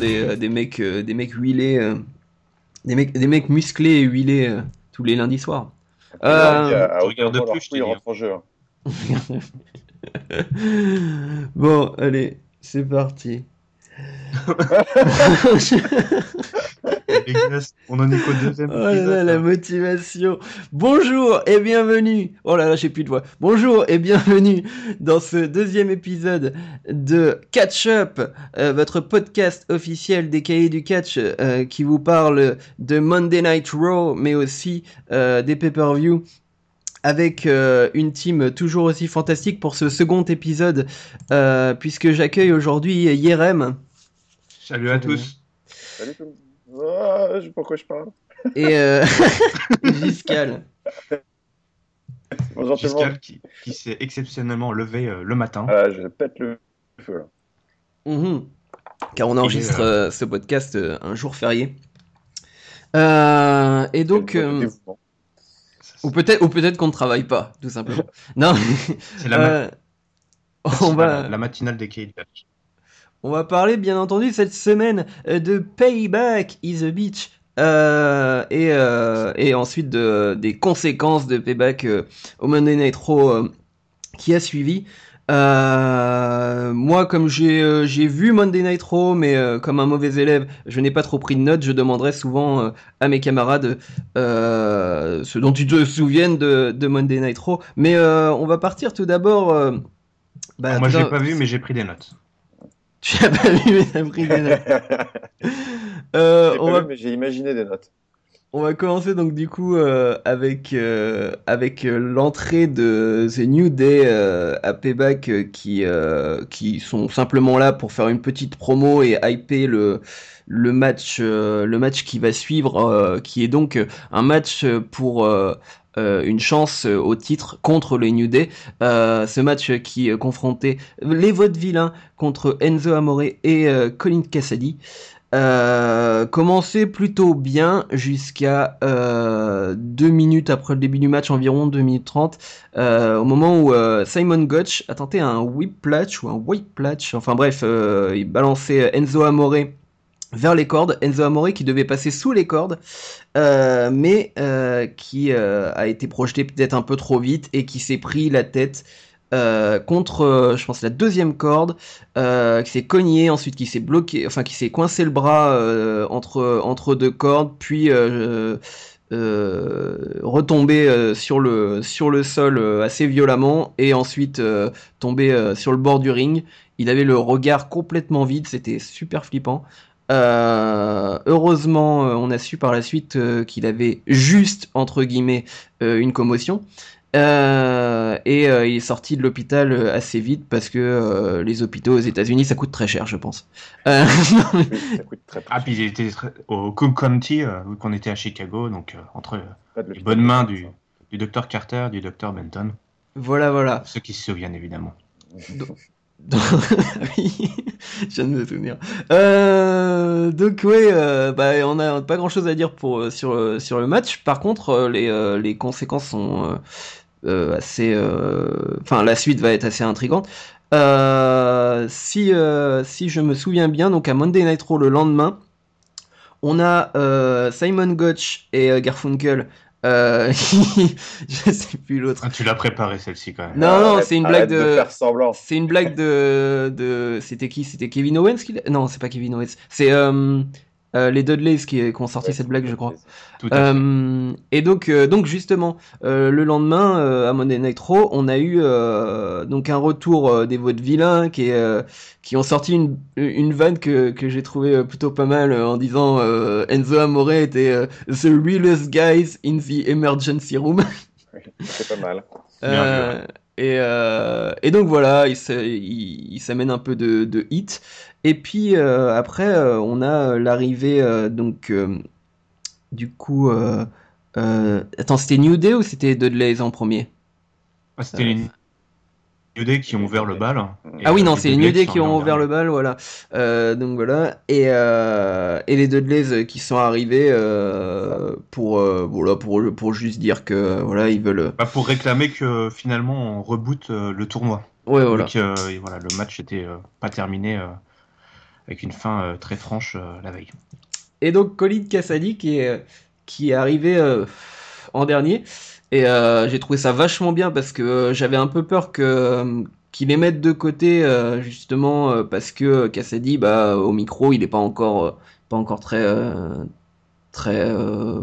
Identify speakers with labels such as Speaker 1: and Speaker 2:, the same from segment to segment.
Speaker 1: regarde bien des, des mecs, des mecs huilés, des mecs, des mecs musclés et huilés tous les lundis soirs.
Speaker 2: Euh, regarde plus, je rentre en jeu.
Speaker 1: bon, allez, c'est parti.
Speaker 3: on en est qu'au deuxième.
Speaker 1: Oh là la motivation. Bonjour et bienvenue. Oh là là, j'ai plus de voix. Bonjour et bienvenue dans ce deuxième épisode de Catch Up, euh, votre podcast officiel des cahiers du catch euh, qui vous parle de Monday Night Raw, mais aussi euh, des pay-per-view avec une team toujours aussi fantastique pour ce second épisode, puisque j'accueille aujourd'hui Yerem.
Speaker 3: Salut à tous.
Speaker 2: Salut tout le monde. Oh, je sais pourquoi je parle.
Speaker 1: Et euh... Giscal.
Speaker 3: Bonjour Giscal qui, qui s'est exceptionnellement levé euh, le matin.
Speaker 2: Ah, je pète le feu là.
Speaker 1: Mmh. Car on enregistre euh... euh ce podcast euh, un jour férié. et donc. Ou peut-être, ou peut-être qu'on ne travaille pas, tout simplement. non.
Speaker 3: C'est la, on va... la, matinale des Kate
Speaker 1: on va parler bien entendu cette semaine euh, de Payback is a Beach. Euh, et, euh, et, ensuite de, des conséquences de Payback au Monday Night Raw qui a suivi. moi, comme j'ai vu Monday Night Raw, mais comme un mauvais élève, je n'ai pas trop pris de notes. Je demanderai souvent à mes camarades ce dont ils se souviennent de, de Monday Night Raw. Mais on va partir tout d'abord.
Speaker 3: Bah, moi, j'ai pas vu, mais j'ai pris des notes.
Speaker 1: Tu as pas vu, mais t'as pris des notes.
Speaker 2: euh, on va... mais j'ai imaginé des notes.
Speaker 1: On va commencer donc du coup euh, avec euh, euh, l'entrée de The New Day à Payback qui qui sont simplement là pour faire une petite promo et hyper le match qui va suivre qui est donc un match pour une chance au titre contre le New Day. Ce match qui confrontait les votes vilains contre Enzo Amore et Colin Cassady. Euh, commençait plutôt bien jusqu'à euh, deux minutes après le début du match, environ 2 minutes 30, au moment où Simon Gotch a tenté un whiplash ou un whiplash, enfin bref, il balançait Enzo Amore vers les cordes. Enzo Amore qui devait passer sous les cordes, euh, mais euh, qui euh, a été projeté peut-être un peu trop vite et qui s'est pris la tête contre, je pense, la deuxième corde, qui s'est cogné, ensuite qui s'est bloqué, enfin qui s'est coincé le bras entre entre deux cordes, puis retombé sur le sur le sol assez violemment et ensuite tombé sur le bord du ring. Il avait le regard complètement vide, c'était super flippant. Euh, heureusement, euh, on a su par la suite euh, qu'il avait juste entre guillemets une commotion. Et il est sorti de l'hôpital assez vite parce que les hôpitaux aux États-Unis ça coûte très cher, je pense.
Speaker 3: ça coûte très, Ah, puis il était au Cook County, vu qu'on était à Chicago, donc entre les bonnes mains du, du docteur Carter, du docteur Benton.
Speaker 1: Voilà, voilà.
Speaker 3: Ceux qui se souviennent évidemment.
Speaker 1: oui, je viens de me souvenir. Euh, donc ouais, euh, bah, on n'a pas grand chose à dire pour euh, sur sur le match. Par contre, les les conséquences sont assez, enfin la suite va être assez intrigante. si si je me souviens bien, donc à Monday Night Raw le lendemain, on a Simon Gotch et Garfunkel euh, je sais plus l'autre.
Speaker 3: Ah, tu l'as préparé celle-ci quand même.
Speaker 1: Non, non, c'est une blague de. c'est une blague de. de... C'était qui? C'était Kevin Owens qui. Non, c'est pas Kevin Owens. C'est euh, les Dudleys qui, qui, ont sorti cette blague, je crois. Euh, et donc, euh, donc justement, le lendemain à Monday Night Raw, on a eu donc un retour des votes vilains qui, qui ont sorti une, une vanne que, que j'ai trouvé plutôt pas mal en disant Enzo Amore était the realest guys in the emergency room.
Speaker 2: c'est pas mal.
Speaker 1: Et, euh, et, donc voilà, il, il, il s'amène un peu de, de hit. Et puis euh, après, euh, on a l'arrivée donc du coup. attends, c'était New Day ou c'était Dudley en premier?
Speaker 3: Ah, C'était les New Day qui ont ouvert le bal.
Speaker 1: Ah oui, non, c'est les New Day qui ont ouvert le bal, voilà. donc voilà. Et, et les Dudleys qui sont arrivés pour, voilà, pour, pour juste dire que voilà, ils veulent.
Speaker 3: Bah, pour réclamer que finalement on reboot le tournoi.
Speaker 1: Ouais, voilà.
Speaker 3: Donc, voilà, le match était pas terminé avec une fin très franche la veille.
Speaker 1: Et donc Colin Cassady qui est, qui est arrivé en dernier. Et j'ai trouvé ça vachement bien parce que j'avais un peu peur que qu'il les mette de côté justement parce que Cassady bah au micro il n'est pas encore pas encore très très euh,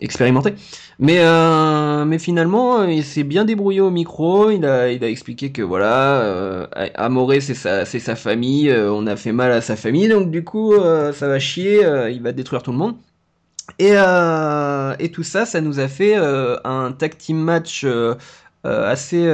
Speaker 1: expérimenté. Mais, euh, mais finalement, il s'est bien débrouillé au micro. Il a, il a expliqué que voilà, euh, Amoré c'est sa, sa famille. Euh, on a fait mal à sa famille, donc du coup, ça va chier. il va détruire tout le monde. Et, et tout ça, ça nous a fait un tag team match. assez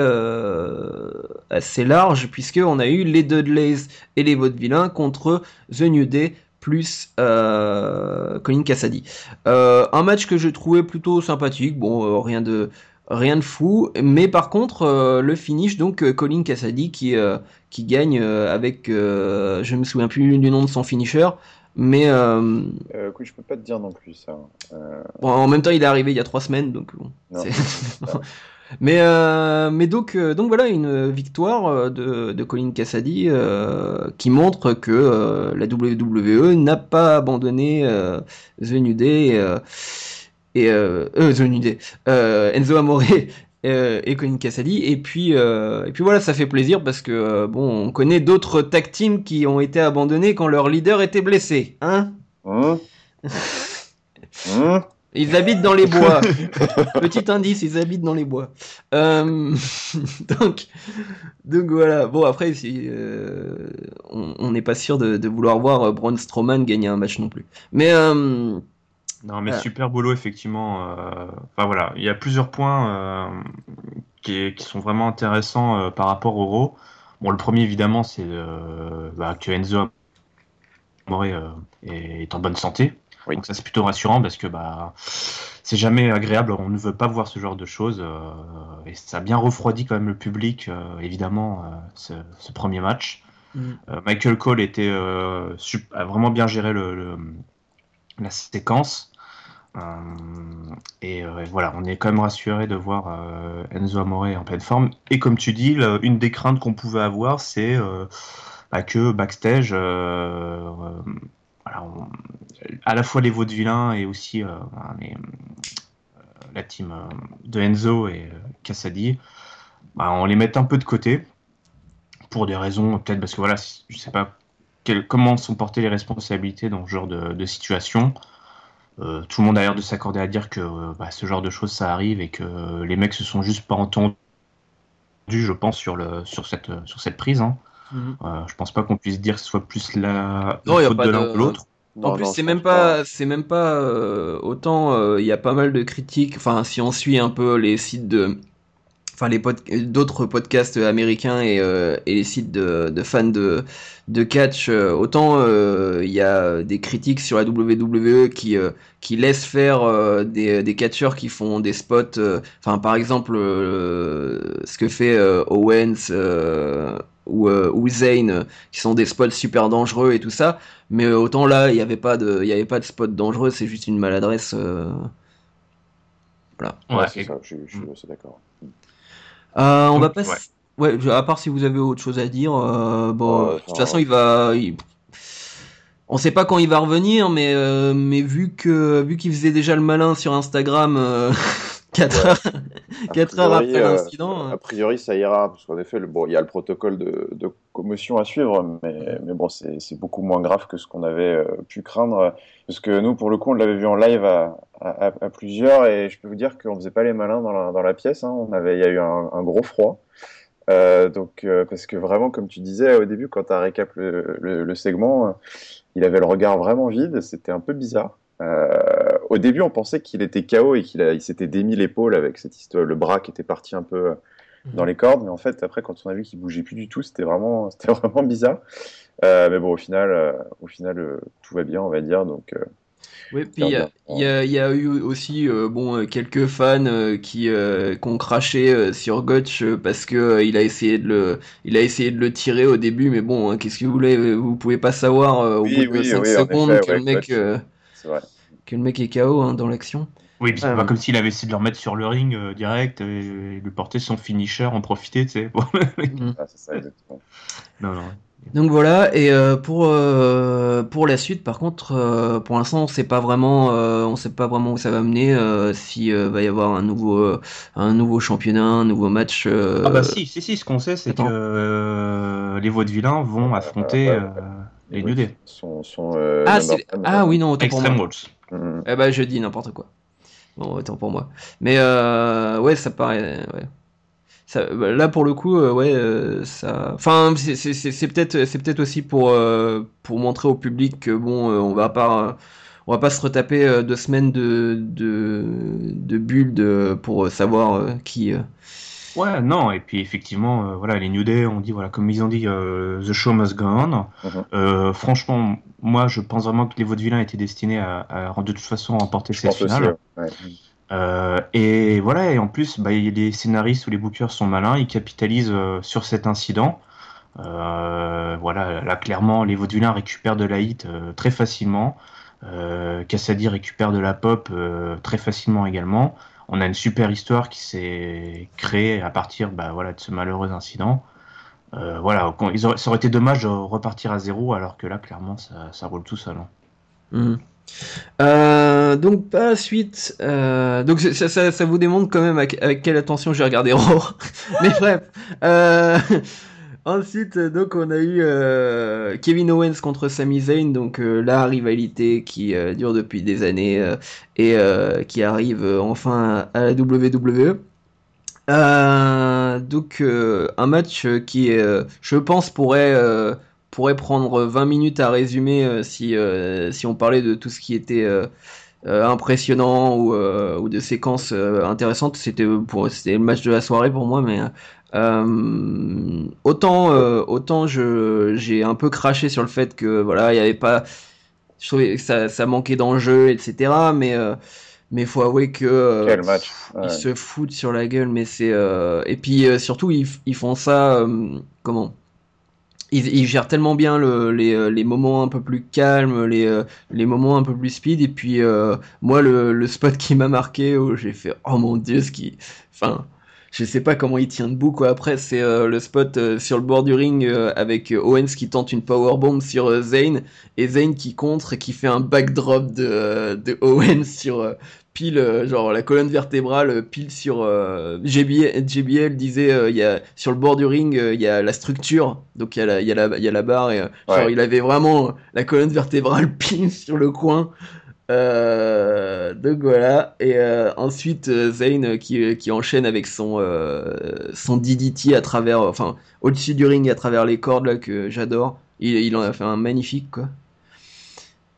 Speaker 1: assez large puisque on a eu les Dudleys et les Vaudevillains contre The New Day plus euh, Colin Cassady. Euh, un match que je trouvais plutôt sympathique, bon, euh, rien de rien de fou, mais par contre le finish donc Colin Cassady qui qui gagne avec je me souviens plus du nom de son finisher. Mais euh,
Speaker 2: je peux pas te dire non plus ça.
Speaker 1: Bon, en même temps, il est arrivé il y a trois semaines, donc bon. Mais, euh, mais donc, euh, donc voilà, une victoire euh, de, de Colin Cassady qui montre que la WWE n'a pas abandonné The New Day et The New Day, Enzo Amore et Colin Cassady. Et puis, et puis voilà, ça fait plaisir parce que bon, on connaît d'autres tag teams qui ont été abandonnés quand leur leader était blessé, hein, hein, hein? Ils habitent dans les bois. Petit indice, ils habitent dans les bois. Euh, donc, donc voilà. Bon après, si, euh, on n'est pas sûr de, vouloir voir Braun Strowman gagner un match non plus. Mais euh,
Speaker 3: non, mais super boulot effectivement. Enfin voilà, il y a plusieurs points qui, qui, sont vraiment intéressants par rapport au Raw. Bon, le premier évidemment, c'est bah, que Enzo est en bonne santé. Donc ça c'est plutôt rassurant parce que bah c'est jamais agréable, on ne veut pas voir ce genre de choses euh, et ça a bien refroidi quand même le public euh, évidemment euh, ce, premier match. Mm. Michael Cole était a vraiment bien géré le, la séquence. Et, voilà, on est quand même rassuré de voir Enzo Amore en pleine forme. Et comme tu dis, une des craintes qu'on pouvait avoir, c'est bah, que backstage, à la fois les vaudevillains et aussi euh, euh, la team euh, de Enzo et Cassadi, bah, on les met un peu de côté pour des raisons, peut-être parce que voilà, je sais pas comment sont portées les responsabilités dans ce genre de, situation. tout le monde a l'air de s'accorder à dire que bah, ce genre de choses ça arrive et que les mecs se sont juste pas entendus, je pense, sur cette prise. Hein. Mhm. je pense pas qu'on puisse dire que ce soit plus la, faute de l'un que l'autre.
Speaker 1: En plus, c'est même pas, c'est même pas euh, autant. Euh, il y a pas mal de critiques. Enfin, si on suit un peu les sites de, enfin les d'autres podcasts américains et, euh, et les sites de, de, fans de, de catch, autant il y a des critiques sur la WWE qui qui laissent faire des, des catcheurs qui font des spots. Enfin, par exemple, ce que fait Owens ou, euh, ou Zane qui sont des spots super dangereux et tout ça. Mais euh, autant là il n'y avait pas de il y avait pas de spot dangereux c'est juste une maladresse euh... voilà.
Speaker 2: Ouais, c'est ça je, je, suis d'accord.
Speaker 1: Euh, on va passer ouais. à part si vous avez autre chose à dire bon de toute façon il va il... on sait pas quand il va revenir mais mais vu que vu qu'il faisait déjà le malin sur Instagram 4 heures, 4 heures après euh, l'incident.
Speaker 2: Hein. A priori, ça ira, parce qu'en effet, bon, il y a le protocole de, commotion à suivre, mais, mais bon, c'est beaucoup moins grave que ce qu'on avait euh, pu craindre. Parce que nous, pour le coup, on l'avait vu en live à, à, plusieurs, et je peux vous dire qu'on faisait pas les malins dans la, dans la pièce. Hein. On avait, il y a eu un, gros froid. Euh, donc, parce que vraiment, comme tu disais au début, quand tu as récap le, le, segment, il avait le regard vraiment vide, c'était un peu bizarre. Euh, au début, on pensait qu'il était KO et qu'il il s'était démis l'épaule avec cette histoire, le bras qui était parti un peu euh, dans mhm. les cordes. Mais en fait, après, quand on a vu qu'il bougeait plus du tout, c'était vraiment, c'était vraiment bizarre. Euh, mais bon, au final, au final, tout va bien, on va dire. Donc,
Speaker 1: oui, puis il y, y, a eu aussi bon quelques fans qui, ont craché sur Gotch parce que il a essayé de le il a essayé de le tirer au début mais bon hein, qu'est-ce que vous voulez vous pouvez pas savoir au bout de 5 secondes que le mec que le mec est KO hein, dans l'action.
Speaker 3: Oui, c'est pas comme s'il avait essayé de le remettre sur le ring euh, direct et, lui porter son finisher, en profiter, tu sais.
Speaker 1: Mm.
Speaker 2: Ah, c'est ça, exactement.
Speaker 3: Non, non.
Speaker 1: Donc voilà, et euh, pour euh, pour la suite, par contre, euh, pour l'instant, on sait pas vraiment, on sait pas vraiment où ça va mener, si va y avoir un nouveau un nouveau championnat, un nouveau match.
Speaker 3: Ah bah si, si, si, ce qu'on sait, c'est que les Vaudevillains vont affronter les New Day.
Speaker 1: ah, ah oui, non, autant pour moi. Mm. Eh bah je dis n'importe quoi. Bon, autant pour moi. Mais ouais, ça paraît. Ouais. Bah, là pour le coup euh, ouais euh, ça enfin c'est peut-être c'est peut-être aussi pour euh, pour montrer au public que bon on va pas on va pas se retaper deux semaines de de, de build pour savoir qui
Speaker 3: Ouais, non, et puis effectivement, voilà, les New Day, on dit, voilà, comme ils ont dit, The Show Must Go On. Mhm. franchement, moi, je pense vraiment que les Vaudevillains étaient destinés à, à de toute façon remporter cette finale. Euh, et voilà, et en plus, bah, les scénaristes ou les bookers sont malins, ils capitalisent euh, sur cet incident. Euh, voilà, là clairement, les Vaudulins récupèrent de la hit très facilement. Cassady récupère de la pop très facilement également. On a une super histoire qui s'est créée à partir bah, voilà, de ce malheureux incident. voilà, ça aurait été dommage de repartir à zéro, alors que là, clairement, ça, roule tout seul. Hein.
Speaker 1: Mmh. Euh, donc pas suite. Euh, donc ça, ça, vous démontre quand même avec, quelle attention j'ai regardé Raw. Mais bref. Euh, ensuite, donc on a eu Kevin Owens contre Sami Zayn, donc la rivalité qui dure depuis des années et qui arrive enfin à la WWE. donc un match qui, je pense, pourrait prendre 20 minutes à résumer euh, si, euh, on parlait de tout ce qui était euh, impressionnant ou, ou, de séquences intéressantes. C'était c'était le match de la soirée pour moi, mais autant autant je j'ai un peu craché sur le fait que voilà il y avait pas je trouvais que ça, ça manquait d'enjeu etc mais mais faut avouer que
Speaker 2: Quel match.
Speaker 1: ils se foutent sur la gueule mais c'est et puis surtout ils, ils font ça comment? Il, gère tellement bien le, les, euh, les, moments un peu plus calmes, les, euh, les moments un peu plus speed. Et puis, euh, moi, le, le, spot qui m'a marqué, où j'ai fait, oh mon dieu, ce qui. Enfin, je sais pas comment il tient debout, quoi. Après, c'est le spot sur le bord du ring avec Owens qui tente une powerbomb sur Zayn. Et Zayn qui contre et qui fait un backdrop de, de Owens sur, pile, euh, genre la colonne vertébrale euh, pile sur euh, JBL, JBL disait il y a sur le bord du ring il y a la structure donc il y a la il y a la, il y a la barre et genre il avait vraiment la colonne vertébrale pile sur le coin donc voilà. Et ensuite Zayn qui, qui enchaîne avec son son DDT à travers enfin au-dessus du ring à travers les cordes là que j'adore. Il, il en a fait un magnifique quoi.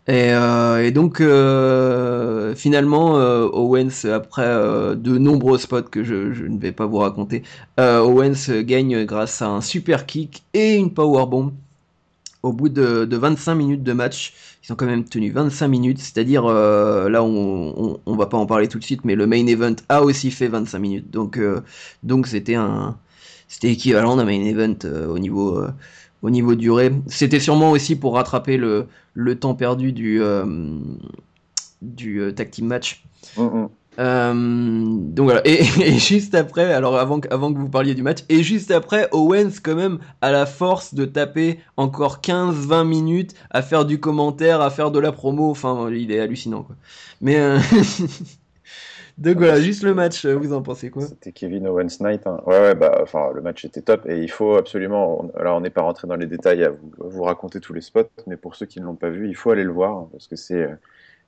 Speaker 1: Et, euh, et donc euh, finalement euh, Owens après euh, de nombreux spots que je, je, ne vais pas vous raconter, euh, Owens gagne grâce à un super kick et une power bomb au bout de, de 25 minutes de match. Ils ont quand même tenu 25 minutes, c'est-à-dire là on, on, va pas en parler tout de suite, mais le main event a aussi fait 25 minutes. Donc donc c'était équivalent d'un main event au niveau au niveau durée. C'était sûrement aussi pour rattraper le, le temps perdu du, euh, du euh, tag team match. Mm, mm. Euh, donc voilà, et, juste après, alors avant, avant que vous parliez du match, et juste après, Owens quand même a la force de taper encore 15-20 minutes à faire du commentaire, à faire de la promo, enfin il est hallucinant quoi. Mais Donc voilà, juste le match, euh, vous en pensez quoi?
Speaker 2: C'était Kevin Owens Knight. Hein. Ouais, ouais, bah, enfin, le match était top et il faut absolument. Alors, on n'est pas rentré dans les détails à vous, raconter tous les spots, mais pour ceux qui ne l'ont pas vu, il faut aller le voir hein, parce que c'est.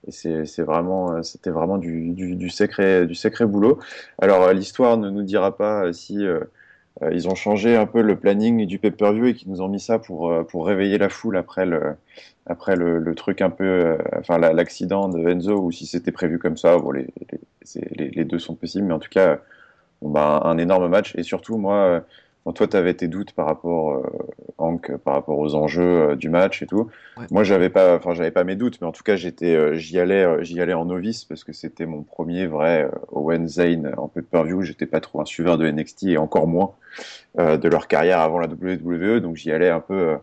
Speaker 2: Euh, c'est vraiment, euh, c'était vraiment du, du, du, du sacré boulot. Alors, l'histoire ne nous dira pas si euh, ils ont changé un peu le planning du pay-per-view et qui nous ont mis ça pour, euh, pour réveiller la foule après le, après le, truc un peu, euh, enfin l'accident de Enzo ou si c'était prévu comme ça. Bon, les, les, deux sont possibles, mais en tout cas, bah, un énorme match et surtout moi toi, tu avais tes doutes par rapport, euh, Hank, par rapport aux enjeux euh, du match et tout. Moi, j'avais pas, enfin, j'avais pas mes doutes, mais en tout cas, j'étais, euh, j'y allais, euh, j'y allais en novice parce que c'était mon premier vrai Owen Zane en peu de pay-per-view. J'étais pas trop un suiveur de NXT et encore moins de leur carrière avant la WWE, donc j'y allais un peu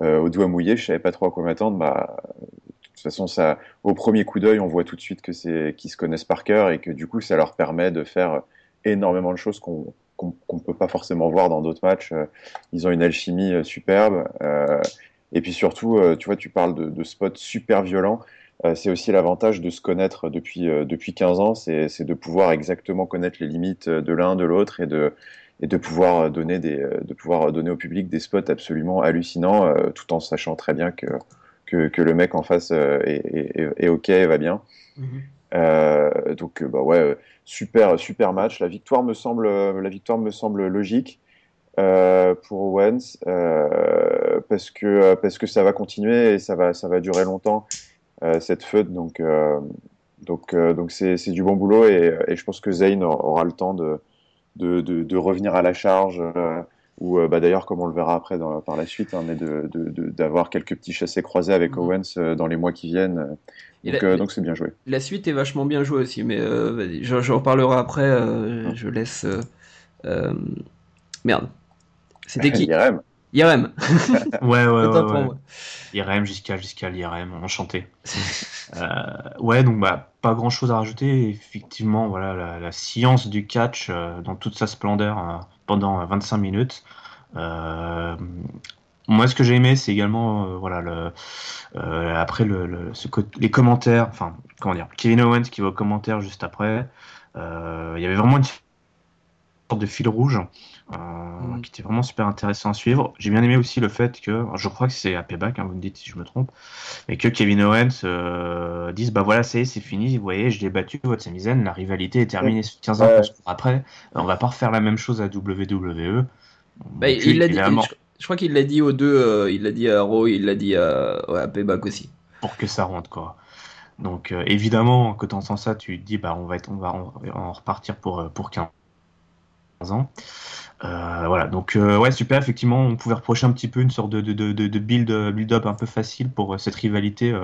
Speaker 2: au doigt mouillé. Je savais pas trop à quoi m'attendre. Bah, de toute façon, ça, au premier coup d'œil, on voit tout de suite que c'est qu'ils se connaissent par cœur et que du coup, ça leur permet de faire énormément de choses qu'on qu'on ne peut pas forcément voir dans d'autres matchs. Ils ont une alchimie superbe. et puis surtout, tu vois, tu parles de, spots super violents. c'est aussi l'avantage de se connaître depuis, depuis 15 ans, c'est de pouvoir exactement connaître les limites de l'un, de l'autre et de, et de pouvoir donner de pouvoir donner au public des spots absolument hallucinants, tout en sachant très bien que, que, le mec en face est, est, ok, va bien. Mhm. Euh, donc bah ouais, super super match. La victoire me semble la victoire me semble logique. Euh, pour Owens euh, parce que parce que ça va continuer et ça va ça va durer longtemps cette feud donc donc donc c'est du bon boulot et, je pense que Zayn aura le temps de, de revenir à la charge ou bah, d'ailleurs comme on le verra après dans, par la suite hein, mais d'avoir quelques petits chassés croisés avec mhm. Owens dans les mois qui viennent euh, donc c'est bien joué.
Speaker 1: La suite est vachement bien jouée aussi, mais euh, j'en reparlerai après. Euh, je laisse. Merde. C'était qui?
Speaker 2: IRM.
Speaker 1: IRM.
Speaker 3: ouais, ouais, ouais, IRM jusqu'à jusqu'à l'IRM, enchanté. ouais, donc bah, grand chose à rajouter. Effectivement, voilà, la, science du catch dans toute sa splendeur pendant 25 minutes. Moi, ce que j'ai aimé, c'est également, euh, voilà, le, euh, après le, les commentaires, enfin, comment dire, Kevin Owens qui va aux commentaires juste après. Euh, il y avait vraiment une sorte de fil rouge mm. qui était vraiment super intéressant à suivre. J'ai bien aimé aussi le fait que, je crois que c'est à Payback, hein, vous me dites si je me trompe, mais que Kevin Owens dise bah voilà, c'est c'est fini, vous voyez, je l'ai battu, votre Samizen, la rivalité est terminée 15 ans après, on va pas refaire la même chose à WWE.
Speaker 1: Bah, il l'a dit. Je crois qu'il l'a dit aux deux, euh, il l'a dit à Raw, il l'a dit à, à, Payback aussi.
Speaker 3: Pour que ça rentre, quoi. Donc euh, évidemment, quand tu entends ça, tu te dis, bah, on va, être, on va en, repartir pour, euh, pour 15 ans. voilà, donc ouais, super, effectivement, on pouvait reprocher un petit peu une sorte de, de, de, de build, build-up un peu facile pour cette rivalité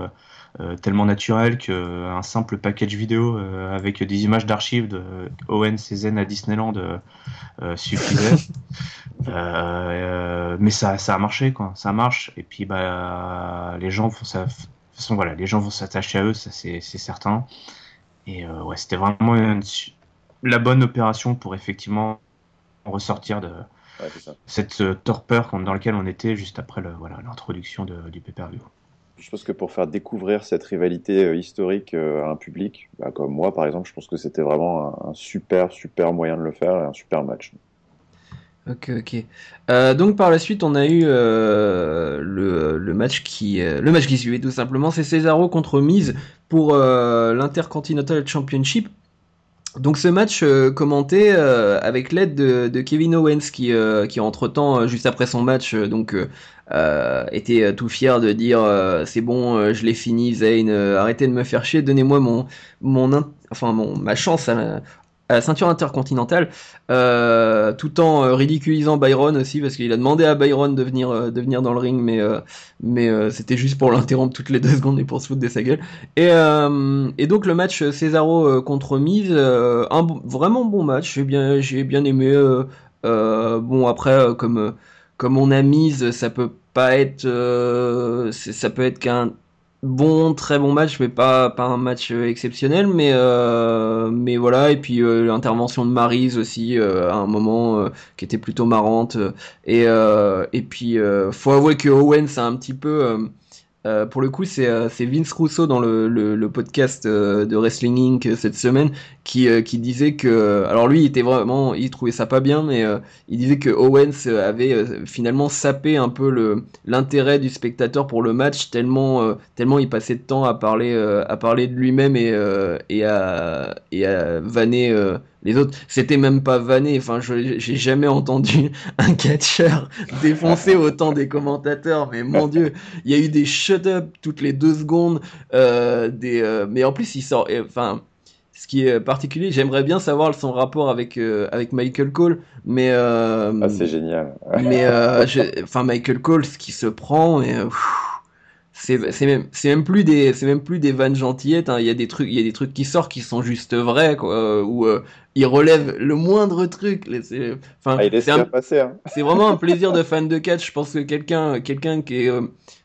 Speaker 3: euh, tellement naturel qu'un simple package vidéo euh, avec des images d'archives de Owen à Disneyland euh, suffisait. mais ça, ça a marché, quoi. Ça marche. Et puis, bah, les gens vont, ça, façon, voilà, les gens vont s'attacher à eux, ça c'est certain. Et ouais, c'était vraiment la bonne opération pour effectivement ressortir de cette torpeur dans laquelle on était juste après l'introduction voilà, du pay-per-view
Speaker 2: je pense que pour faire découvrir cette rivalité euh, historique euh, à un public, bah, comme moi par exemple, je pense que c'était vraiment un, super, super moyen de le faire et un super match.
Speaker 1: Ok, ok. Euh, donc par la suite, on a eu le, match qui le match qui suivait tout simplement, c'est Cesaro contre Miz pour l'Intercontinental Championship. Donc ce match commenté avec l'aide de, Kevin Owens qui, qui entre temps, juste après son match, donc euh, était euh, tout fier de dire euh, c'est bon, je l'ai fini, Zayn, arrêtez de me faire chier, donnez-moi mon, mon, enfin mon, ma chance à la, ceinture intercontinentale, tout en ridiculisant Byron aussi parce qu'il a demandé à Byron de venir, de venir dans le ring, mais, mais c'était juste pour l'interrompre toutes les deux secondes et pour se foutre de sa gueule. Et, et donc le match Cesaro contre Miz, un vraiment bon match, j'ai bien, bien aimé. bon après comme comme on a mise, ça peut pas être, euh, ça peut être qu'un bon, très bon match, mais pas, pas un match euh, exceptionnel. Mais, euh, mais voilà, et puis l'intervention de Maryse aussi à un moment qui était plutôt marrante. Et, et puis, faut avouer que Owen, c'est un petit peu euh, pour le coup, c'est euh, Vince Rousseau dans le, podcast euh, de Wrestling Inc. cette semaine qui, disait que, alors lui, il était vraiment, il trouvait ça pas bien, mais il disait que Owens avait finalement sapé un peu l'intérêt du spectateur pour le match tellement tellement il passait de temps à parler à parler de lui-même et et à et à vanner les autres, c'était même pas vanné. Enfin, j'ai jamais entendu un catcheur défoncer autant des commentateurs. Mais mon dieu, il y a eu des shut-up toutes les deux secondes. Euh, des, euh, mais en plus, il sort. Enfin, ce qui est particulier, j'aimerais bien savoir son rapport avec euh, avec Michael Cole. Mais ah,
Speaker 2: c'est génial.
Speaker 1: mais enfin, Michael Cole, ce qui se prend et c'est même c'est même plus des c'est même plus des vannes gentillettes hein. il y a des trucs il y a des trucs qui sortent qui sont juste vrais quoi où euh, il relève le moindre truc
Speaker 2: enfin ah, c'est hein.
Speaker 1: c'est vraiment un plaisir de fan de catch je pense que quelqu'un quelqu'un qui est euh,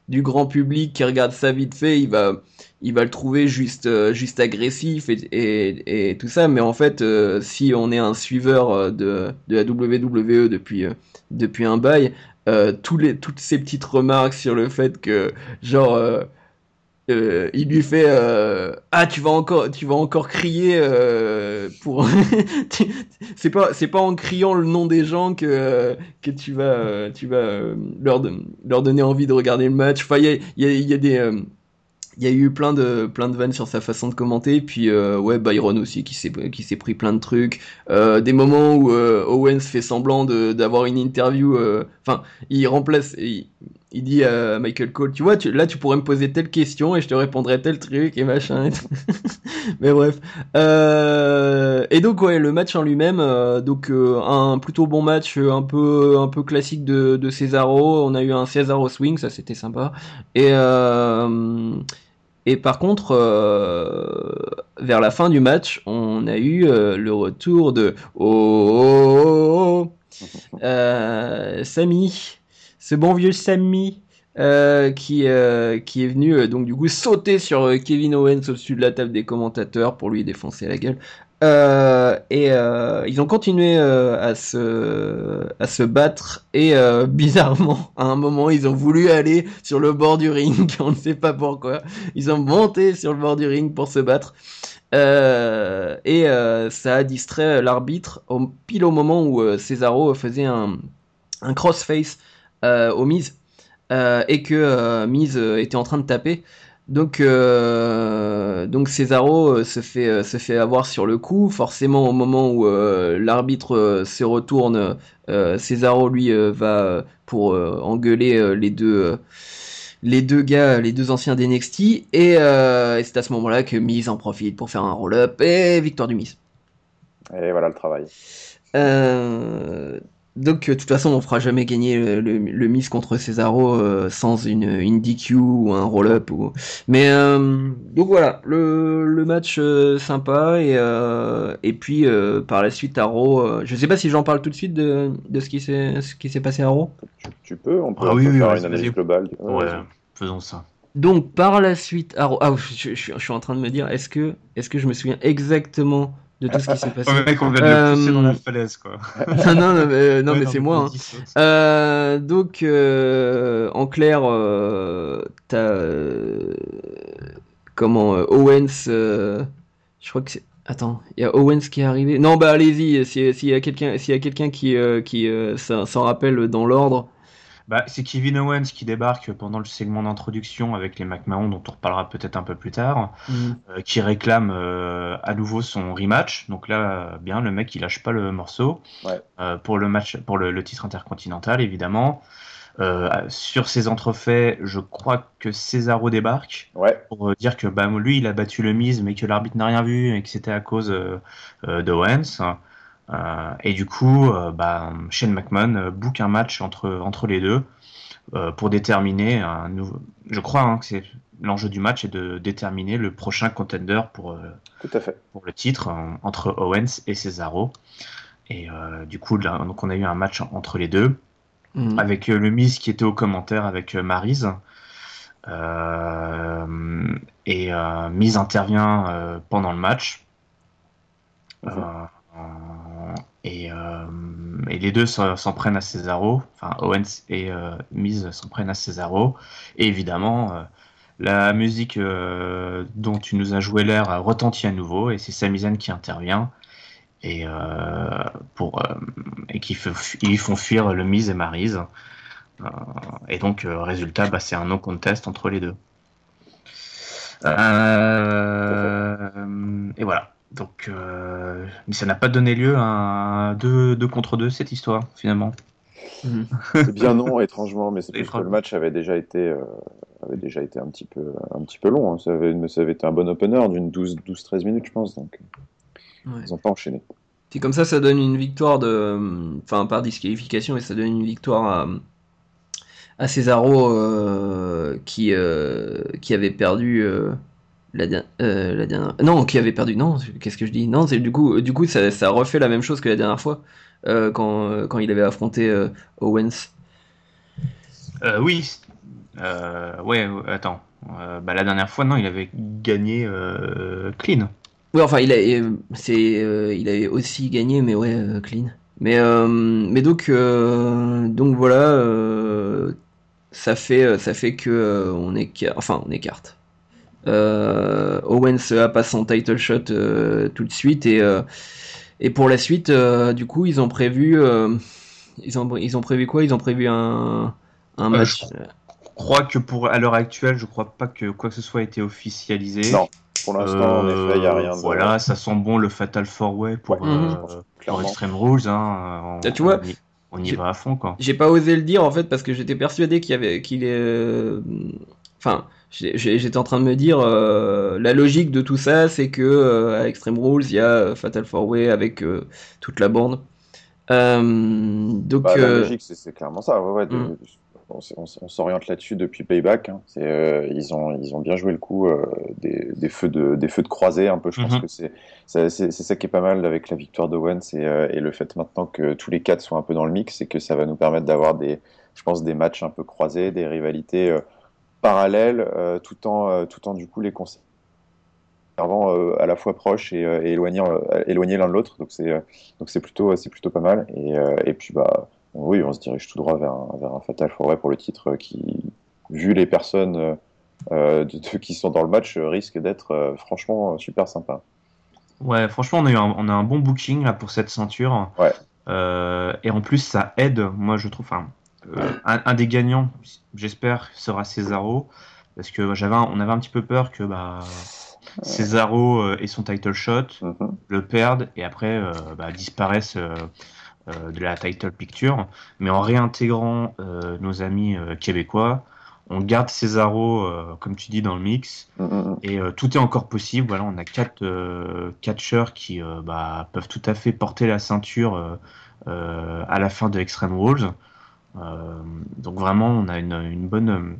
Speaker 1: du grand public qui regarde ça vite fait, il va, il va le trouver juste, euh, juste agressif et, et, et, tout ça. Mais en fait, euh, si on est un suiveur euh, de, de la WWE depuis, depuis un bail, tous les, toutes ces petites remarques sur le fait que, genre, euh, il lui fait euh, ah tu vas encore crier euh, pour c'est pas c'est pas en criant le nom des gens que que tu vas tu vas leur donner envie de regarder le match. Enfin il y a des il y a eu plein de plein de vannes sur sa façon de commenter puis ouais Byron aussi qui s'est qui s'est pris plein de trucs des moments où Owens fait semblant d'avoir une interview enfin il remplace il dit à Michael Cole, tu vois, tu, là tu pourrais me poser telle question et je te répondrais tel truc et machin. Mais bref. Euh, et donc ouais, le match en lui-même, euh, donc euh, un plutôt bon match, un peu un peu classique de, de Cesaro. On a eu un Cesaro swing, ça c'était sympa. Et et par contre, vers la fin du match, on a eu le retour de oh, oh, oh, oh Samy ce bon vieux Sammy euh, qui, euh, qui est venu euh, donc du coup sauter sur Kevin Owens au-dessus de la table des commentateurs pour lui défoncer la gueule. Et ils ont continué à, se, à se battre et bizarrement à un moment ils ont voulu aller sur le bord du ring, on ne sait pas pourquoi. Ils ont monté sur le bord du ring pour se battre. et ça a distrait l'arbitre pile au moment où Cesaro faisait un, un crossface euh, au Miz euh, et que euh, Miz était en train de taper. Donc, donc Cesaro se fait se fait avoir sur le coup. Forcément, au moment où l'arbitre se retourne, Cesaro lui va pour engueuler les deux les deux gars, les deux anciens d'NXT, et, et c'est à ce moment-là que Miz en profite pour faire un roll-up et victoire du Miz.
Speaker 2: Et voilà le travail.
Speaker 1: Euh, donc, euh, de toute façon, on fera jamais gagner le, le, Miss contre Cesaro euh, sans une, une, DQ ou un roll-up. Ou... Mais euh, donc voilà, le, le match sympa et et puis par la suite à Raw. je sais pas si j'en parle tout de suite de, de ce qui s'est ce qui s'est passé à Raw.
Speaker 2: Tu, peux, on peut, ah faire une analyse globale.
Speaker 3: Ouais, faisons ça.
Speaker 1: Donc par la suite à Raw, ah, je, je, je, suis en train de me dire, est-ce que est-ce que je me souviens exactement de tout ce qui s'est passé.
Speaker 3: Le mec, on vient de le pousser dans la euh, falaise, quoi.
Speaker 1: non, non, non, mais, non, mais c'est moi. Hein. Euh, donc, euh, en clair, euh, t'as comment Owens. je crois que c'est. Attends, il y a Owens qui est arrivé. Non, bah allez-y. S'il y a quelqu'un, s'il y a quelqu'un qui qui s'en rappelle dans l'ordre.
Speaker 3: Bah, c'est Kevin Owens qui débarque pendant le segment d'introduction avec les McMahon, dont on reparlera peut-être un peu plus tard, mhm. euh, qui réclame euh, à nouveau son rematch. Donc là, bien, le mec, il lâche pas le morceau euh, pour le match, pour le, titre intercontinental, évidemment. sur ses entrefaits, je crois que Cesaro débarque pour dire que bah, lui, il a battu le mise, mais que l'arbitre n'a rien vu et que c'était à cause d'Owens. Euh, et du coup, euh, bah, Shane McMahon euh, book un match entre, entre les deux pour déterminer un nouveau. Je crois hein, que c'est l'enjeu du match est de déterminer le prochain contender pour,
Speaker 2: Tout à fait.
Speaker 3: pour le titre entre Owens et Cesaro. Et du coup, donc on a eu un match entre les deux, mhm. avec le Miz qui était au commentaire avec Maryse. et Miz intervient pendant le match. Euh, et, les deux s'en prennent à Cesaro, enfin Owens et euh, Miz s'en prennent à Cesaro. Et évidemment, euh, la musique dont tu nous as joué l'air retentit à nouveau, et c'est Sami qui intervient et pour et qui ils font fuir le Miz et Maryse. et donc résultat, bah, c'est un no contest entre les deux. et voilà. Donc, euh, mais ça n'a pas donné lieu à 2 deux, contre 2 cette histoire, finalement.
Speaker 2: Mhm. C'est bien non, étrangement, mais c'est parce que le match avait déjà été, euh, avait déjà été un petit peu, un petit peu long. Hein. Ça, avait, ça, avait, été un bon opener d'une 12-13 minutes, je pense. Donc, ils n'ont pas enchaîné.
Speaker 1: Puis comme ça, ça donne une victoire de, enfin par disqualification, et ça donne une victoire à, à Cesaro euh, qui, qui avait perdu euh, la, dernière. Non, qui avait perdu. Non, qu'est-ce que je dis? Non, du coup, du coup, ça, ça, refait la même chose que la dernière fois euh, quand, euh, quand il avait affronté Owens.
Speaker 3: oui, ouais, attends. bah, la dernière fois, non, il avait gagné clean.
Speaker 1: Oui, enfin, il, a, c'est, il avait aussi gagné, mais ouais, clean. Mais, mais donc, donc voilà, ça fait, ça fait que on écarte, enfin, on écarte. Owens a pas son title shot tout de suite et et pour la suite, euh, du coup, ils ont prévu, euh, ils ont, ils ont prévu quoi? Ils ont prévu un, un euh, match.
Speaker 3: je crois que pour à l'heure actuelle, je crois pas que quoi que ce soit ait été officialisé.
Speaker 2: Non, pour l'instant, en effet, il n'y a rien.
Speaker 3: Voilà, ça sent bon le Fatal Four Way pour, mhm. Extreme Rules. Hein,
Speaker 1: tu vois,
Speaker 3: on y, va à fond quoi.
Speaker 1: J'ai pas osé le dire en fait parce que j'étais persuadé qu'il y avait, qu'il est, enfin j'étais en train de me dire euh, la logique de tout ça c'est que euh, à Extreme Rules il y a euh, Fatal 4 Way avec toute la bande donc
Speaker 2: bah, la logique c'est clairement ça ouais, mm. on, s'oriente là-dessus depuis Payback hein. ils ont ils ont bien joué le coup des, des, feux de des feux de croisée un peu je pense mm-hmm. que c'est c'est ça qui est pas mal avec la victoire d'Owens et, et le fait maintenant que tous les quatre sont un peu dans le mix c'est que ça va nous permettre d'avoir des je pense des matchs un peu croisés des rivalités parallèles, euh, tout en euh, tout en du coup les conservant euh, à la fois proches et, éloignant éloignés l'un de l'autre. Donc c'est donc c'est plutôt c'est plutôt pas mal. Et, et puis bah oui, on se dirige tout droit vers un, vers un Fatal Four pour le titre qui, vu les personnes de, qui sont dans le match, risque d'être franchement super sympa.
Speaker 3: Ouais, franchement, on a, eu un, on a un bon booking là, pour cette ceinture.
Speaker 2: Ouais.
Speaker 3: et en plus, ça aide, moi je trouve, enfin, euh, un, des gagnants, j'espère, sera Cesaro. Parce que j'avais on avait un petit peu peur que bah, Cesaro euh, ait son title shot, mhm. le perde et après euh, bah, disparaisse de la title picture. Mais en réintégrant nos amis québécois, on garde Cesaro, comme tu dis, dans le mix. Mhm. Et tout est encore possible. Voilà, on a quatre catcheurs qui bah, peuvent tout à fait porter la ceinture à la fin de Extreme Rules. Euh, donc vraiment, on a une, bonne,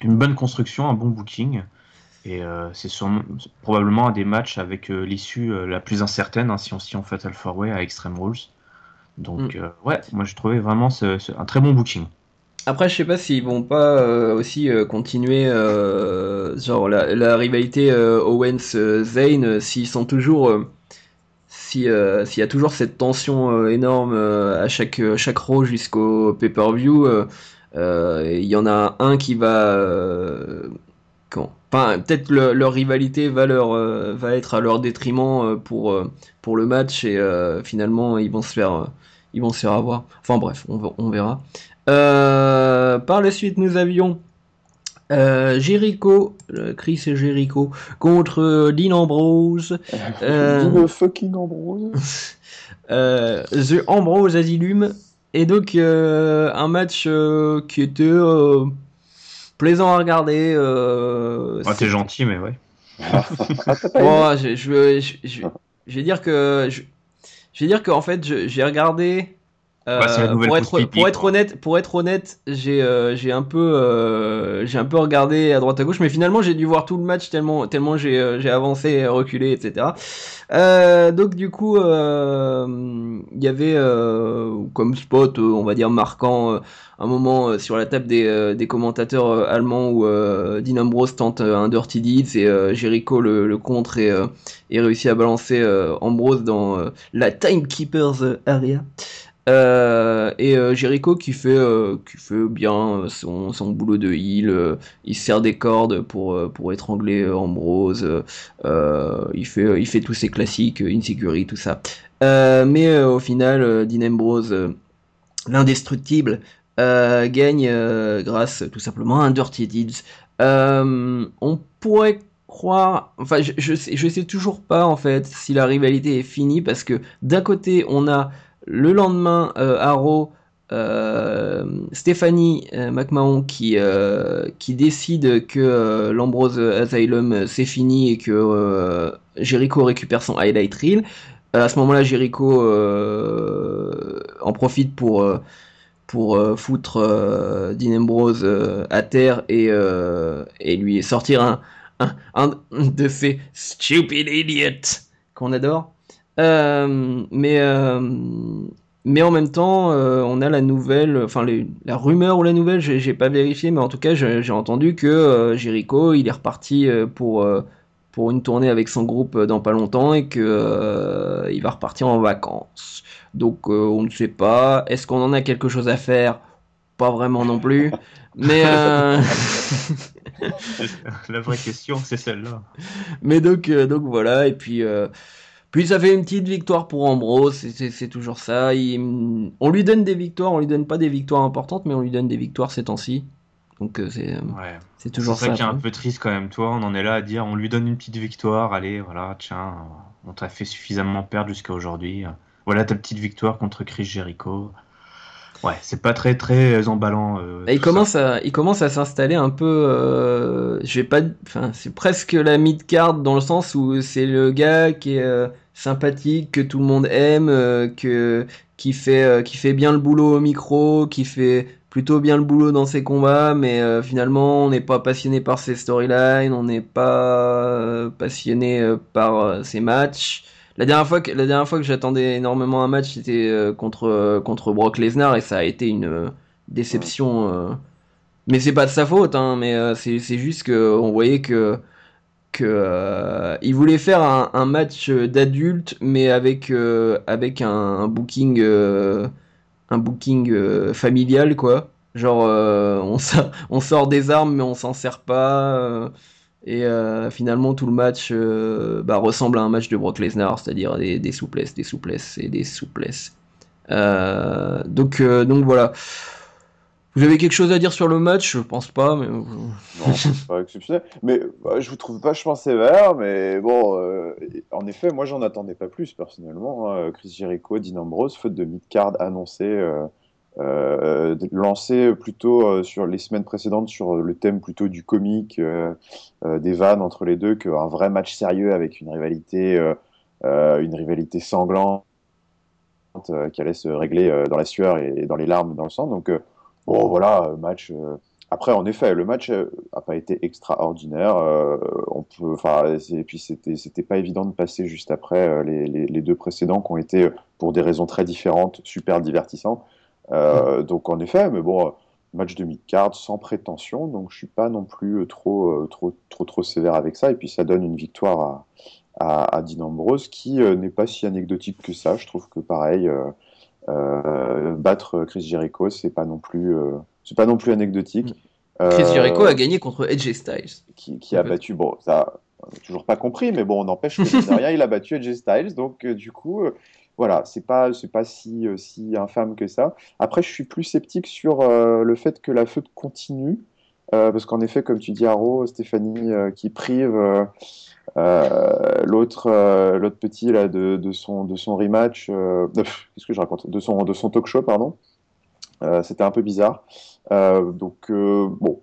Speaker 3: une bonne construction, un bon booking. Et euh, c'est probablement un des matchs avec euh, l'issue la plus incertaine, hein, si on si on Fatal Four Way à Extreme Rules. Donc mm. ouais, moi j'ai trouvé vraiment un très bon booking.
Speaker 1: Après, je sais pas s'ils vont pas aussi continuer genre la, rivalité Owens-Zane s'ils sont toujours euh, s'il y a toujours cette tension euh, énorme euh, à chaque, chaque row jusqu'au pay-per-view, il y en a un qui va. quand Peut-être leur rivalité va, leur, va être à leur détriment pour, pour le match et finalement ils vont se faire, ils vont se faire avoir. Enfin bref, on verra. par la suite, nous avions euh, Jericho, Chris et Jericho contre Dean Ambrose.
Speaker 2: Euh, fucking Ambrose.
Speaker 1: euh, The Ambrose Asylum. Et donc euh, un match euh, qui était plaisant à regarder.
Speaker 3: Ah, t'es gentil, mais ouais.
Speaker 1: bon, je, je, je, je, vais dire que je, je vais dire qu'en fait j'ai regardé euh, pour, être, pour, être, honnête, pour être honnête, j'ai euh, j'ai un peu euh, j'ai un peu regardé à droite à gauche, mais finalement j'ai dû voir tout le match tellement tellement j'ai j'ai avancé, reculé, etc. donc du coup, il y avait comme spot, on va dire marquant, un moment sur la table des, des commentateurs allemands où Dean Ambrose tente un Dirty Deeds et Jericho le, le contre et, et réussit à balancer Ambrose dans la Timekeepers area. Euh, et euh, Jericho qui fait, euh, qui fait bien son, son boulot de heal, il sert des cordes pour, pour étrangler Ambrose, il, fait, il fait tous ses classiques, Insecurity, tout ça. mais au final, Dean Ambrose, l'indestructible, gagne grâce tout simplement à un Dirty Deeds. on pourrait croire, enfin je, je, je sais toujours pas en fait si la rivalité est finie parce que d'un côté on a le lendemain, euh, Arrow, euh, Stéphanie euh, McMahon qui, qui décide que l'Ambrose Asylum c'est fini et que Jericho récupère son highlight reel. à ce moment-là, Jericho en profite pour pour foutre Dean Ambrose à terre et, et lui sortir un, un, un, de ces stupid idiots qu'on adore. Euh, mais euh, mais en même temps, on a la nouvelle, enfin la rumeur ou la nouvelle, j'ai pas vérifié, mais en tout cas, j'ai entendu que Jericho, il est reparti pour pour une tournée avec son groupe dans pas longtemps et que il va repartir en vacances. Donc on ne sait pas. Est-ce qu'on en a quelque chose à faire? Pas vraiment non plus. Mais
Speaker 3: la vraie question, c'est celle-là.
Speaker 1: Mais donc, euh, donc voilà, et puis, euh, puis ça fait une petite victoire pour Ambrose, c'est toujours ça. on lui donne des victoires, on lui donne pas des victoires importantes, mais on lui donne des victoires ces temps-ci. Donc euh, c'est c'est toujours ça.
Speaker 3: C'est ça qui est un peu triste quand même, toi. On en est là à dire, on lui donne une petite victoire, allez, voilà, tiens, on t'a fait suffisamment perdre jusqu'à aujourd'hui. Voilà ta petite victoire contre Chris Jericho. Ouais, c'est pas très très emballant. Euh,
Speaker 1: il, commence à, il commence à s'installer un peu. Euh, je vais pas, enfin, c'est presque la mid card dans le sens où c'est le gars qui est euh, sympathique, que tout le monde aime, que qui fait qui fait bien le boulot au micro, qui fait plutôt bien le boulot dans ses combats, mais finalement on n'est pas passionné par ses storylines, on n'est pas passionné par ses matchs. La dernière fois que, la dernière fois que j'attendais énormément un match, c'était euh, contre, euh, contre Brock Lesnar et ça a été une euh, déception. Mais c'est pas de sa faute, hein, mais c'est juste qu'on voyait que, que il voulait faire un, match d'adulte, mais avec, avec un, booking, un booking familial, quoi. Genre, on, sort, on sort des armes, mais on s'en sert pas. Et euh, finalement, tout le match euh, bah, ressemble à un match de Brock Lesnar, c'est-à-dire des, souplesses, des souplesses et des souplesses. Euh, donc, donc voilà. Vous avez quelque chose à dire sur le match? Je pense pas, mais non,
Speaker 2: c'est pas exceptionnel. Mais bah, je vous trouve vachement sévère, mais bon, en effet, moi j'en attendais pas plus personnellement. Hein. Chris Jericho, Dean Ambrose, faute de mid-card annoncé euh, lancé plutôt euh, sur les semaines précédentes sur le thème plutôt du comique, euh, des vannes entre les deux, qu'un vrai match sérieux avec une rivalité, une rivalité sanglante qui allait se régler dans la sueur et dans les larmes, dans le sang. Donc bon voilà, match. Après, en effet, le match n'a pas été extraordinaire. on peut, enfin, et puis c'était, c'était pas évident de passer juste après les, les, les, deux précédents qui ont été, pour des raisons très différentes, super divertissants. Euh, donc en effet, mais bon, match de mid-card sans prétention, donc je suis pas non plus euh, trop, euh, trop, trop, trop sévère avec ça. Et puis ça donne une victoire à, à, Dean Ambrose qui n'est pas si anecdotique que ça. Je trouve que pareil, battre Chris Jericho, c'est pas non plus, c'est pas non plus anecdotique.
Speaker 1: Chris Jericho a gagné contre AJ Styles.
Speaker 2: Qui, a battu, bon, ça, toujours pas compris, mais bon, on n'empêche que rien, il a battu AJ Styles, donc du coup, voilà, c'est pas c'est pas si euh, si infâme que ça. Après, je suis plus sceptique sur euh, le fait que la feud continue, euh, parce qu'en effet, comme tu dis, Haro, Stéphanie, qui prive l'autre l'autre petit là de, de, son de son rematch, qu'est-ce que je raconte, de son de son talk show, pardon. C'était un peu bizarre. donc bon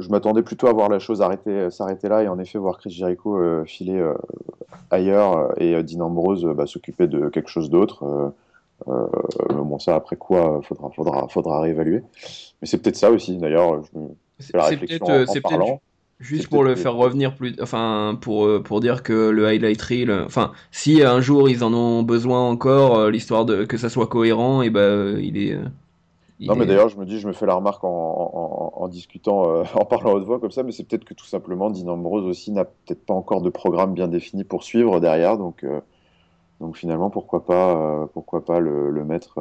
Speaker 2: je m'attendais plutôt à voir la chose arrêter, s'arrêter là et en effet voir Chris Jericho euh, filer euh, ailleurs euh, et Dean Ambrose bah, s'occuper de quelque chose d'autre. bon, ça après quoi, faudra, faudra, faudra réévaluer. Mais c'est peut-être ça aussi, d'ailleurs.
Speaker 1: C'est peut-être juste pour le faire revenir plus, enfin pour pour dire que le highlight reel, enfin si un jour ils en ont besoin encore, l'histoire de que ça soit cohérent, et ben il est
Speaker 2: non, mais d'ailleurs, je me dis, je me fais la remarque en, discutant, euh, en parlant haute voix comme ça, mais c'est peut-être que tout simplement, Dean Ambrose aussi n'a peut-être pas encore de programme bien défini pour suivre derrière, donc, euh, donc finalement, pourquoi pas, euh, pourquoi pas le, mettre,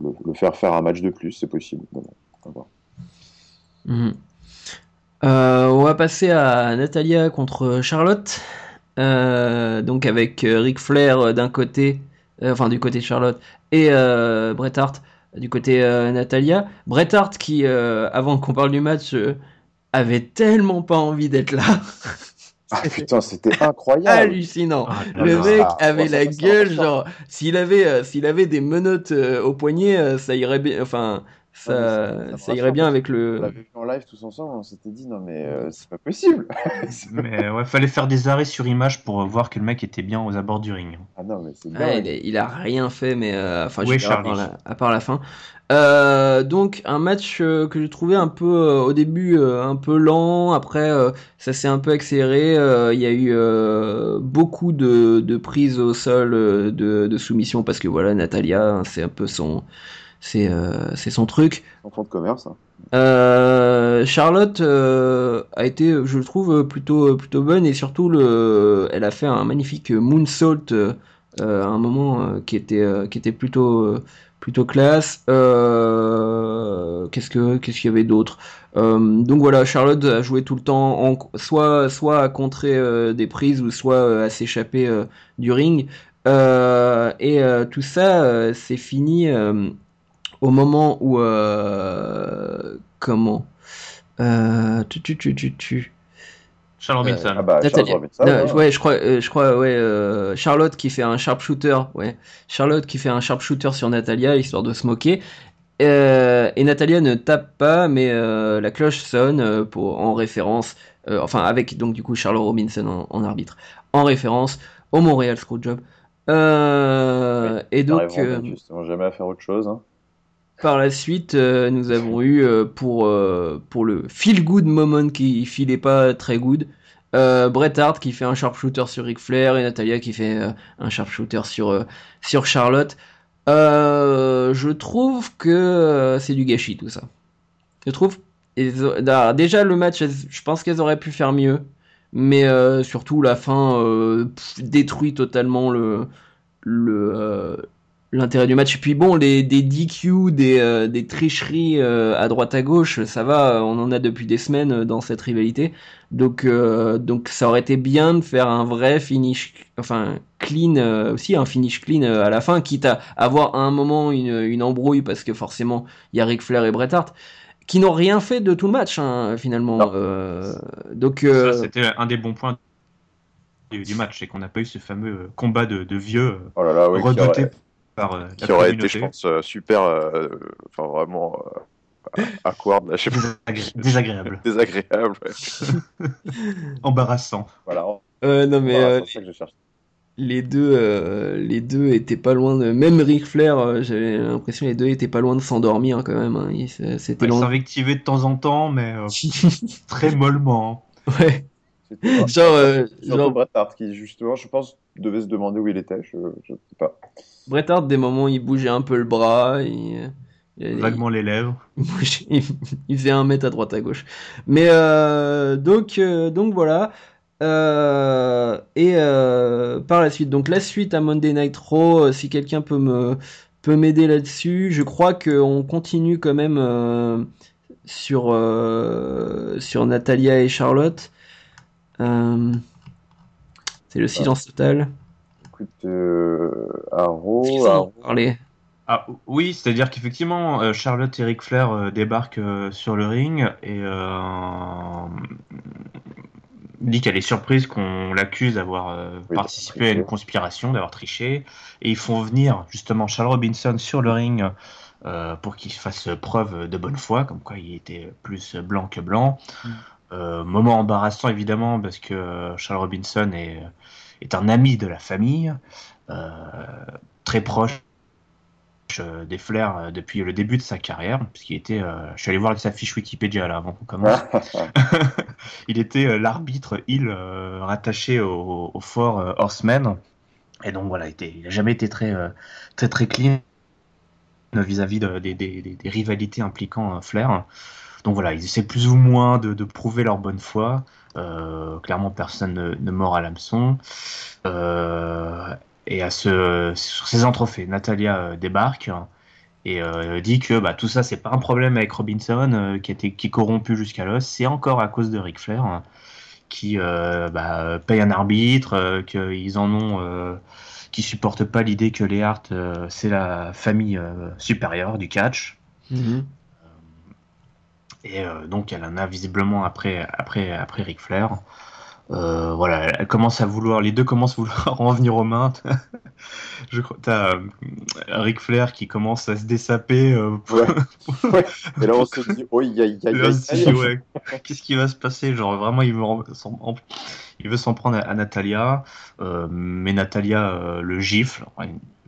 Speaker 2: le, faire faire un match de plus, c'est possible.
Speaker 1: Mhm. on va passer à Natalia contre Charlotte, donc avec Ric Flair d'un côté, enfin du côté de Charlotte, et Bret Hart du côté euh, Natalia. Bret Hart qui, euh, avant qu'on parle du match, euh, avait tellement pas envie d'être là.
Speaker 2: Ah putain, c'était incroyable.
Speaker 1: Hallucinant. Ah, le mec avait la gueule, genre, s'il avait, s'il avait des menottes au poignet, ça irait bien. Enfin, ça, ça, irait bien avec le.
Speaker 2: On l'avait vu en live tous ensemble, on s'était dit non mais c'est pas possible.
Speaker 3: mais ouais, fallait faire des arrêts sur image pour voir que le mec était bien aux abords du ring.
Speaker 2: Ah non mais c'est
Speaker 1: il, a rien fait, mais enfin, à, part la, à part la fin. Euh, donc un match euh, que j'ai trouvé un peu euh, au début un peu lent, après ça s'est un peu accéléré. Il y a eu beaucoup de, de, prises au sol de, de, soumission parce que voilà Natalia, hein, c'est un peu son c'est c'est son truc.
Speaker 2: En fond de commerce. Hein.
Speaker 1: Charlotte a été, je le trouve, plutôt plutôt bonne et surtout le, elle a fait un magnifique moonsault à un moment qui était qui était plutôt plutôt classe. Euh, qu'est-ce que qu'est-ce qu'il y avait d'autre? Euh, Donc voilà, Charlotte a joué tout le temps, en, soit soit à contrer euh, des prises ou soit à s'échapper du ring. et tout ça, c'est fini au moment où comment tu tu tu tu tu
Speaker 3: Charles Robinson.
Speaker 2: Euh, ah bah, Charles Robinson
Speaker 1: ouais. ouais. je crois, euh, je crois, ouais, euh, Charlotte qui fait un sharpshooter, ouais, Charlotte qui fait un sharpshooter sur Natalia histoire de se moquer. et Natalia ne tape pas, mais la cloche sonne pour, en référence, enfin avec donc du coup Charlotte Robinson en, arbitre, en référence au Montréal Screwjob. Euh, et donc,
Speaker 2: justement jamais à faire autre chose. Hein.
Speaker 1: Par la suite, euh, nous avons eu euh, pour, euh, pour le feel good moment qui filait pas très good, Bret Hart qui fait un sharpshooter sur Ric Flair et Natalia qui fait un sharpshooter sur, sur Charlotte. je trouve que c'est du gâchis tout ça. Je trouve. déjà le match, je pense qu'elles auraient pu faire mieux, mais surtout la fin détruit totalement le le l'intérêt du match. Et puis bon, les, des DQ, des, euh, des tricheries euh, à droite à gauche, ça va, on en a depuis des semaines euh, dans cette rivalité. Donc, donc ça aurait été bien de faire un vrai finish, enfin clean aussi, un finish clean à la fin, quitte à avoir à un moment une, une embrouille parce que forcément il y a Ric Flair et Bret Hart qui n'ont rien fait de tout le match hein, finalement. donc
Speaker 3: c'était un des bons points du, match, c'est qu'on n'a pas eu ce fameux combat de, de vieux
Speaker 2: oh là là,
Speaker 3: redouté
Speaker 2: euh, qui aurait été, je pense, euh, super, euh, enfin vraiment awkward, je sais
Speaker 3: pas. Désagréable.
Speaker 2: Désagréable.
Speaker 3: Embarrassant.
Speaker 2: Voilà.
Speaker 1: non mais les deux, les deux étaient pas loin de. Même Ric Flair, j'avais l'impression les deux étaient pas loin de s'endormir hein, quand même. Hein.
Speaker 3: C'était ouais, s'invectiver de temps en temps, mais très mollement.
Speaker 1: Ouais.
Speaker 2: Genre, euh, genre... Bret Hart qui justement, je pense, devait se demander où il était. Je, je sais pas.
Speaker 1: Bret Hart, des moments, il bougeait un peu le bras. Il...
Speaker 3: Vaguement les lèvres.
Speaker 1: Il, faisait un mètre à droite à gauche. Mais euh, donc, euh, donc voilà. Euh, et par la suite, donc la suite à Monday Night Raw, si quelqu'un peut me peut m'aider là-dessus, je crois qu'on continue quand même sur sur Natalia et Charlotte. C'est le silence total.
Speaker 2: Euh, Arrow,
Speaker 3: ah, oui, c'est-à-dire qu'effectivement, euh, Charlotte et Ric Flair euh, débarquent sur le ring et dit qu'elle est surprise qu'on l'accuse d'avoir participé à une conspiration, d'avoir triché. Et ils font venir justement Charles Robinson sur le ring pour qu'il fasse preuve de bonne foi, comme quoi il était plus blanc que blanc. Mm. Moment embarrassant évidemment parce que Charles Robinson est est un ami de la famille, euh, très proche euh, des Flair euh, depuis le début de sa carrière, puisqu'il était, je suis allé voir sa fiche Wikipédia là avant qu'on commence. il était l'arbitre il rattaché au, fort Horseman, et donc voilà, il n'a jamais été très très très clean vis-à-vis des rivalités impliquant Flair. Donc voilà, ils essaient plus ou moins de, prouver leur bonne foi. Euh, clairement, personne ne, mord à l'hameçon. Euh, et à ce, sur ces entrefaits, Natalia euh, débarque et dit que bah, tout ça, c'est pas un problème avec Robinson, qui était qui corrompu jusqu'à l'os, c'est encore à cause de Ric Flair, hein, qui bah, paye un arbitre, qu'ils en ont qui supportent pas l'idée que les Hart c'est la famille supérieure du catch. Mm-hmm. Et euh, donc elle en a visiblement après, après, après Ric Flair. Euh, voilà, elle commence à vouloir, les deux commencent à vouloir en venir aux mains. Je crois, t'as euh, Ric Flair qui commence à se dessaper. Euh,
Speaker 2: ouais. Et là, on se dit, oh, y a, y
Speaker 3: a, Qu'est-ce qui va se passer? Genre, vraiment, il veut, il veut s'en prendre à, Natalia, mais Natalia le gifle.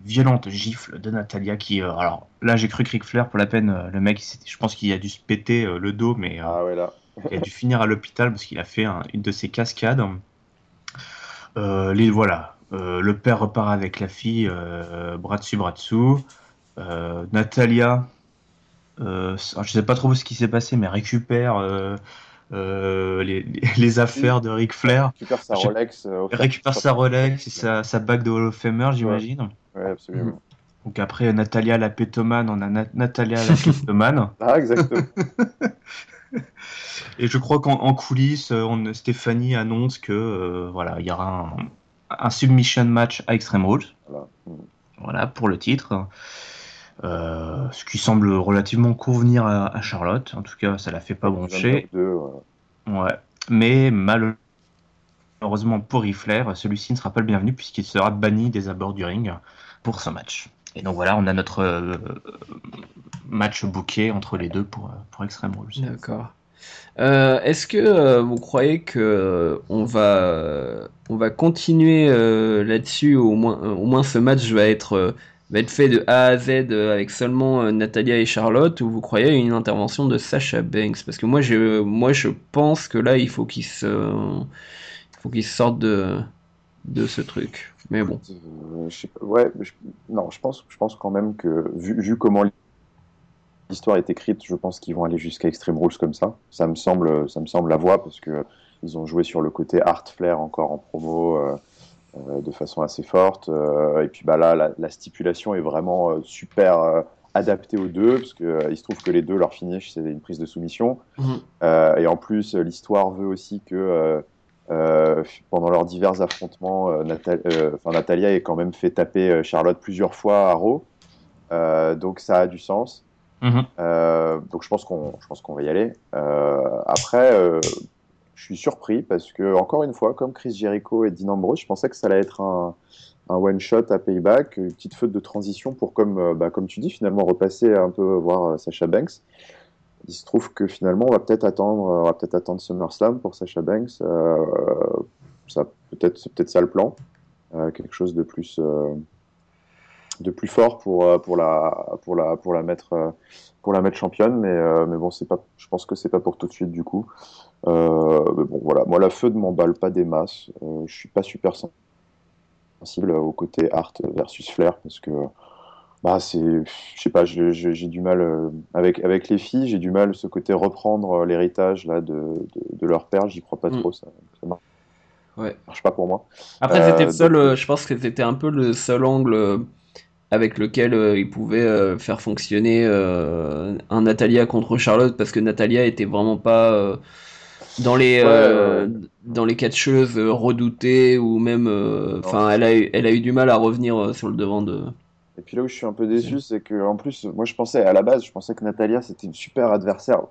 Speaker 3: Violente gifle de Natalia qui. alors là, j'ai cru que Ric Flair, pour la peine, le mec, je pense qu'il a dû se péter le dos, mais.
Speaker 2: ah ouais, là
Speaker 3: il a dû finir à l'hôpital parce qu'il a fait une de ses cascades. Euh, les, voilà, euh, le père repart avec la fille, euh, bras dessus, bras dessous. Natalia, je ne sais pas trop ce qui s'est passé, mais récupère les, affaires de Ric Flair.
Speaker 2: Récupère sa Rolex.
Speaker 3: récupère sa Rolex et sa, bague de Hall of Famer, j'imagine.
Speaker 2: Oui, absolument.
Speaker 3: Donc après Natalia la pétomane, on a Natalia la pétomane.
Speaker 2: ah, exactement.
Speaker 3: Et je crois qu'en coulisses, euh, on, Stéphanie annonce que euh, voilà, il y aura un, submission match à Extreme Rules. Voilà, pour le titre. Euh, ce qui semble relativement convenir à, Charlotte. En tout cas, ça la fait pas broncher. Ouais. Mais malheureusement pour Rifler, celui-ci ne sera pas le bienvenu puisqu'il sera banni des abords du ring pour ce match. Et donc voilà, on a notre match bouquet entre les deux pour, pour Extreme Rules.
Speaker 1: D'accord. Euh, est-ce que euh, vous croyez que euh, on va on va continuer là-dessus au moins au moins ce match va être va être fait de A à Z avec seulement Natalia et Charlotte ou vous croyez une intervention de Sasha Banks? Parce que moi je moi je pense que là il faut qu'il se faut qu'il sorte de de ce truc mais bon
Speaker 2: ouais non je pense je pense quand même que vu, vu comment l'histoire est écrite, je pense qu'ils vont aller jusqu'à Extreme Rules comme ça. Ça me semble, ça me semble la voie parce que ils ont joué sur le côté art flair encore en promo euh, euh, de façon assez forte. Euh, et puis bah là, la, stipulation est vraiment super adaptée aux deux parce que il se trouve que les deux leur finish c'est une prise de soumission. Mhm. et en plus, l'histoire veut aussi que pendant leurs divers affrontements, Natalia ait quand même fait taper Charlotte plusieurs fois à Raw. donc ça a du sens. Mhm. Euh, donc je pense qu'on va y aller. Euh, après, euh, je suis surpris parce que encore une fois, comme Chris Jericho et Dean Ambrose, je pensais que ça allait être un, un one shot à payback, une petite feuille de transition pour comme bah, comme tu dis finalement repasser un peu voir Sacha Banks. Il se trouve que finalement on va peut-être attendre, on va peut-être attendre SummerSlam pour Sacha Banks. ça peut-être c'est peut-être ça le plan, quelque chose de plus de plus fort pour, euh, pour, la, pour, la, pour, la mettre, euh, pour la mettre championne. Mais, euh, mais bon, c'est pas, je pense que c'est pas pour tout de suite du coup. mais bon, voilà. Moi, la feu ne m'emballe pas des masses. je suis pas super sensible au côté art versus flair parce que bah c'est je sais pas j'ai du mal avec avec les filles j'ai du mal ce côté reprendre l'héritage là de, de, leur père j'y crois pas mm. trop ça, ça marche,
Speaker 1: ouais.
Speaker 2: marche pas pour moi
Speaker 1: après c'était le seul je pense que c'était un peu le seul angle avec lequel euh, il pouvait euh, faire fonctionner euh, un Natalia contre Charlotte parce que Natalia était vraiment pas dans les dans les catcheuses redoutées ou même enfin elle a eu, elle a eu du mal à revenir sur le devant de
Speaker 2: et puis là où je suis un peu déçu c'est que en plus moi je pensais à la base je pensais que Natalia c'était une super adversaire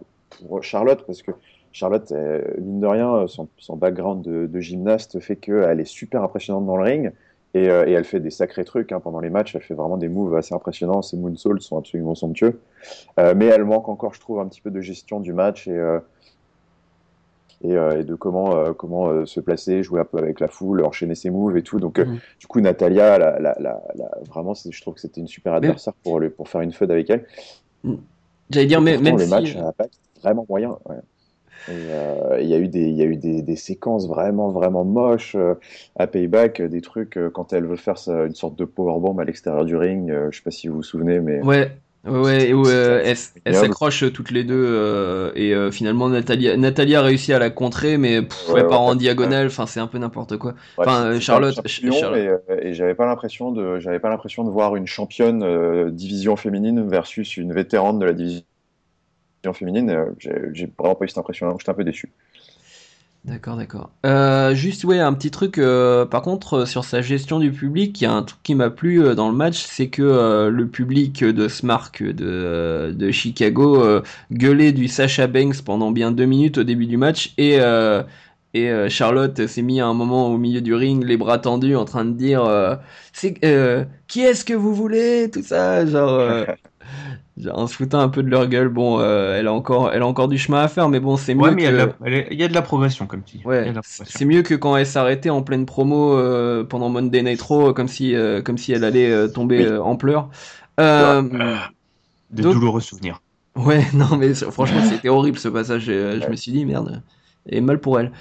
Speaker 2: pour Charlotte parce que Charlotte mine de rien son, son background de, de, gymnaste fait qu'elle est super impressionnante dans le ring euh, et, elle fait des sacrés trucs hein, pendant les matchs. Elle fait vraiment des moves assez impressionnants. Ses moonsaults sont absolument somptueux. Euh, mais elle manque encore, je trouve, un petit peu de gestion du match et, euh, et, de comment, comment se placer, jouer un peu avec la foule, enchaîner ses moves et tout. Donc, mhm. du coup, Natalia, la, la, vraiment, je trouve que c'était une super adversaire pour, pour faire une feud avec elle.
Speaker 1: J'allais dire, mais même
Speaker 2: le match vraiment moyen. Ouais. Euh, il y a eu des, il y a eu des, des, séquences vraiment, vraiment moches euh, à Payback, des trucs euh, quand elle veut faire une sorte de powerbomb à l'extérieur du ring. je sais pas si vous vous souvenez, mais.
Speaker 1: Ouais. Ouais, où elles s'accrochent toutes les deux et finalement Nathalie, Nathalie a réussi à la contrer, mais pff, ouais, part en diagonale. Enfin, c'est un peu n'importe quoi. Enfin, Charlotte.
Speaker 2: Charlotte. Et, et j'avais pas l'impression de, j'avais pas l'impression de voir une championne division féminine versus une vétérane de la division féminine, euh, j'ai vraiment pas eu cette impression j'étais un peu déçu.
Speaker 1: D'accord, d'accord. Euh, juste, ouais, un petit truc, euh, par contre, sur sa gestion du public, il y a un truc qui m'a plu dans le match, c'est que le public de Smart de, de Chicago gueulait du Sacha Banks pendant bien deux minutes au début du match, et, Et Charlotte s'est mis à un moment au milieu du ring, les bras tendus, en train de dire qui est-ce que vous voulez, tout ça, genre en se foutant un peu de leur gueule. Bon, euh, elle, a encore, elle a encore du chemin à faire, mais bon, c'est mieux.
Speaker 3: Ouais, mais il y, a de la progression, comme tu dis.
Speaker 1: Ouais, c'est mieux que quand elle s'arrêtait en pleine promo euh, pendant Monday Night Raw, comme si, euh, comme si elle allait tomber en pleurs.
Speaker 3: de douloureux souvenirs.
Speaker 1: Ouais, non, mais franchement, c'était horrible ce passage. Je me suis dit, merde. Et mal pour elle.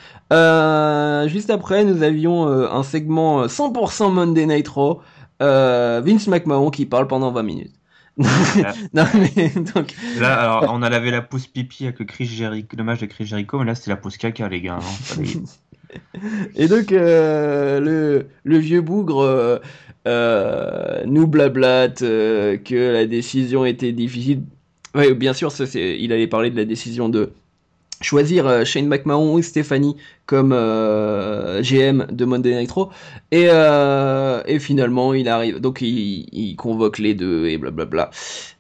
Speaker 1: juste après, nous avions un segment 100% Monday Night Raw. Vince McMahon qui parle pendant 20 minutes.
Speaker 3: non, mais, donc... Là, alors, on a lavé la pause pipi avec le, Chris Jericho, le match de Chris Jericho, mais là, c'était la pause caca, les gars. Hein,
Speaker 1: Et donc, euh, le, le, vieux bougre euh, euh nous blablate que la décision était difficile. Oui, bien sûr, ça, il allait parler de la décision de choisir euh, Shane McMahon ou Stéphanie comme euh, GM de Monday Night Raw. Et, euh, et finalement il arrive donc il, il, convoque les deux et blablabla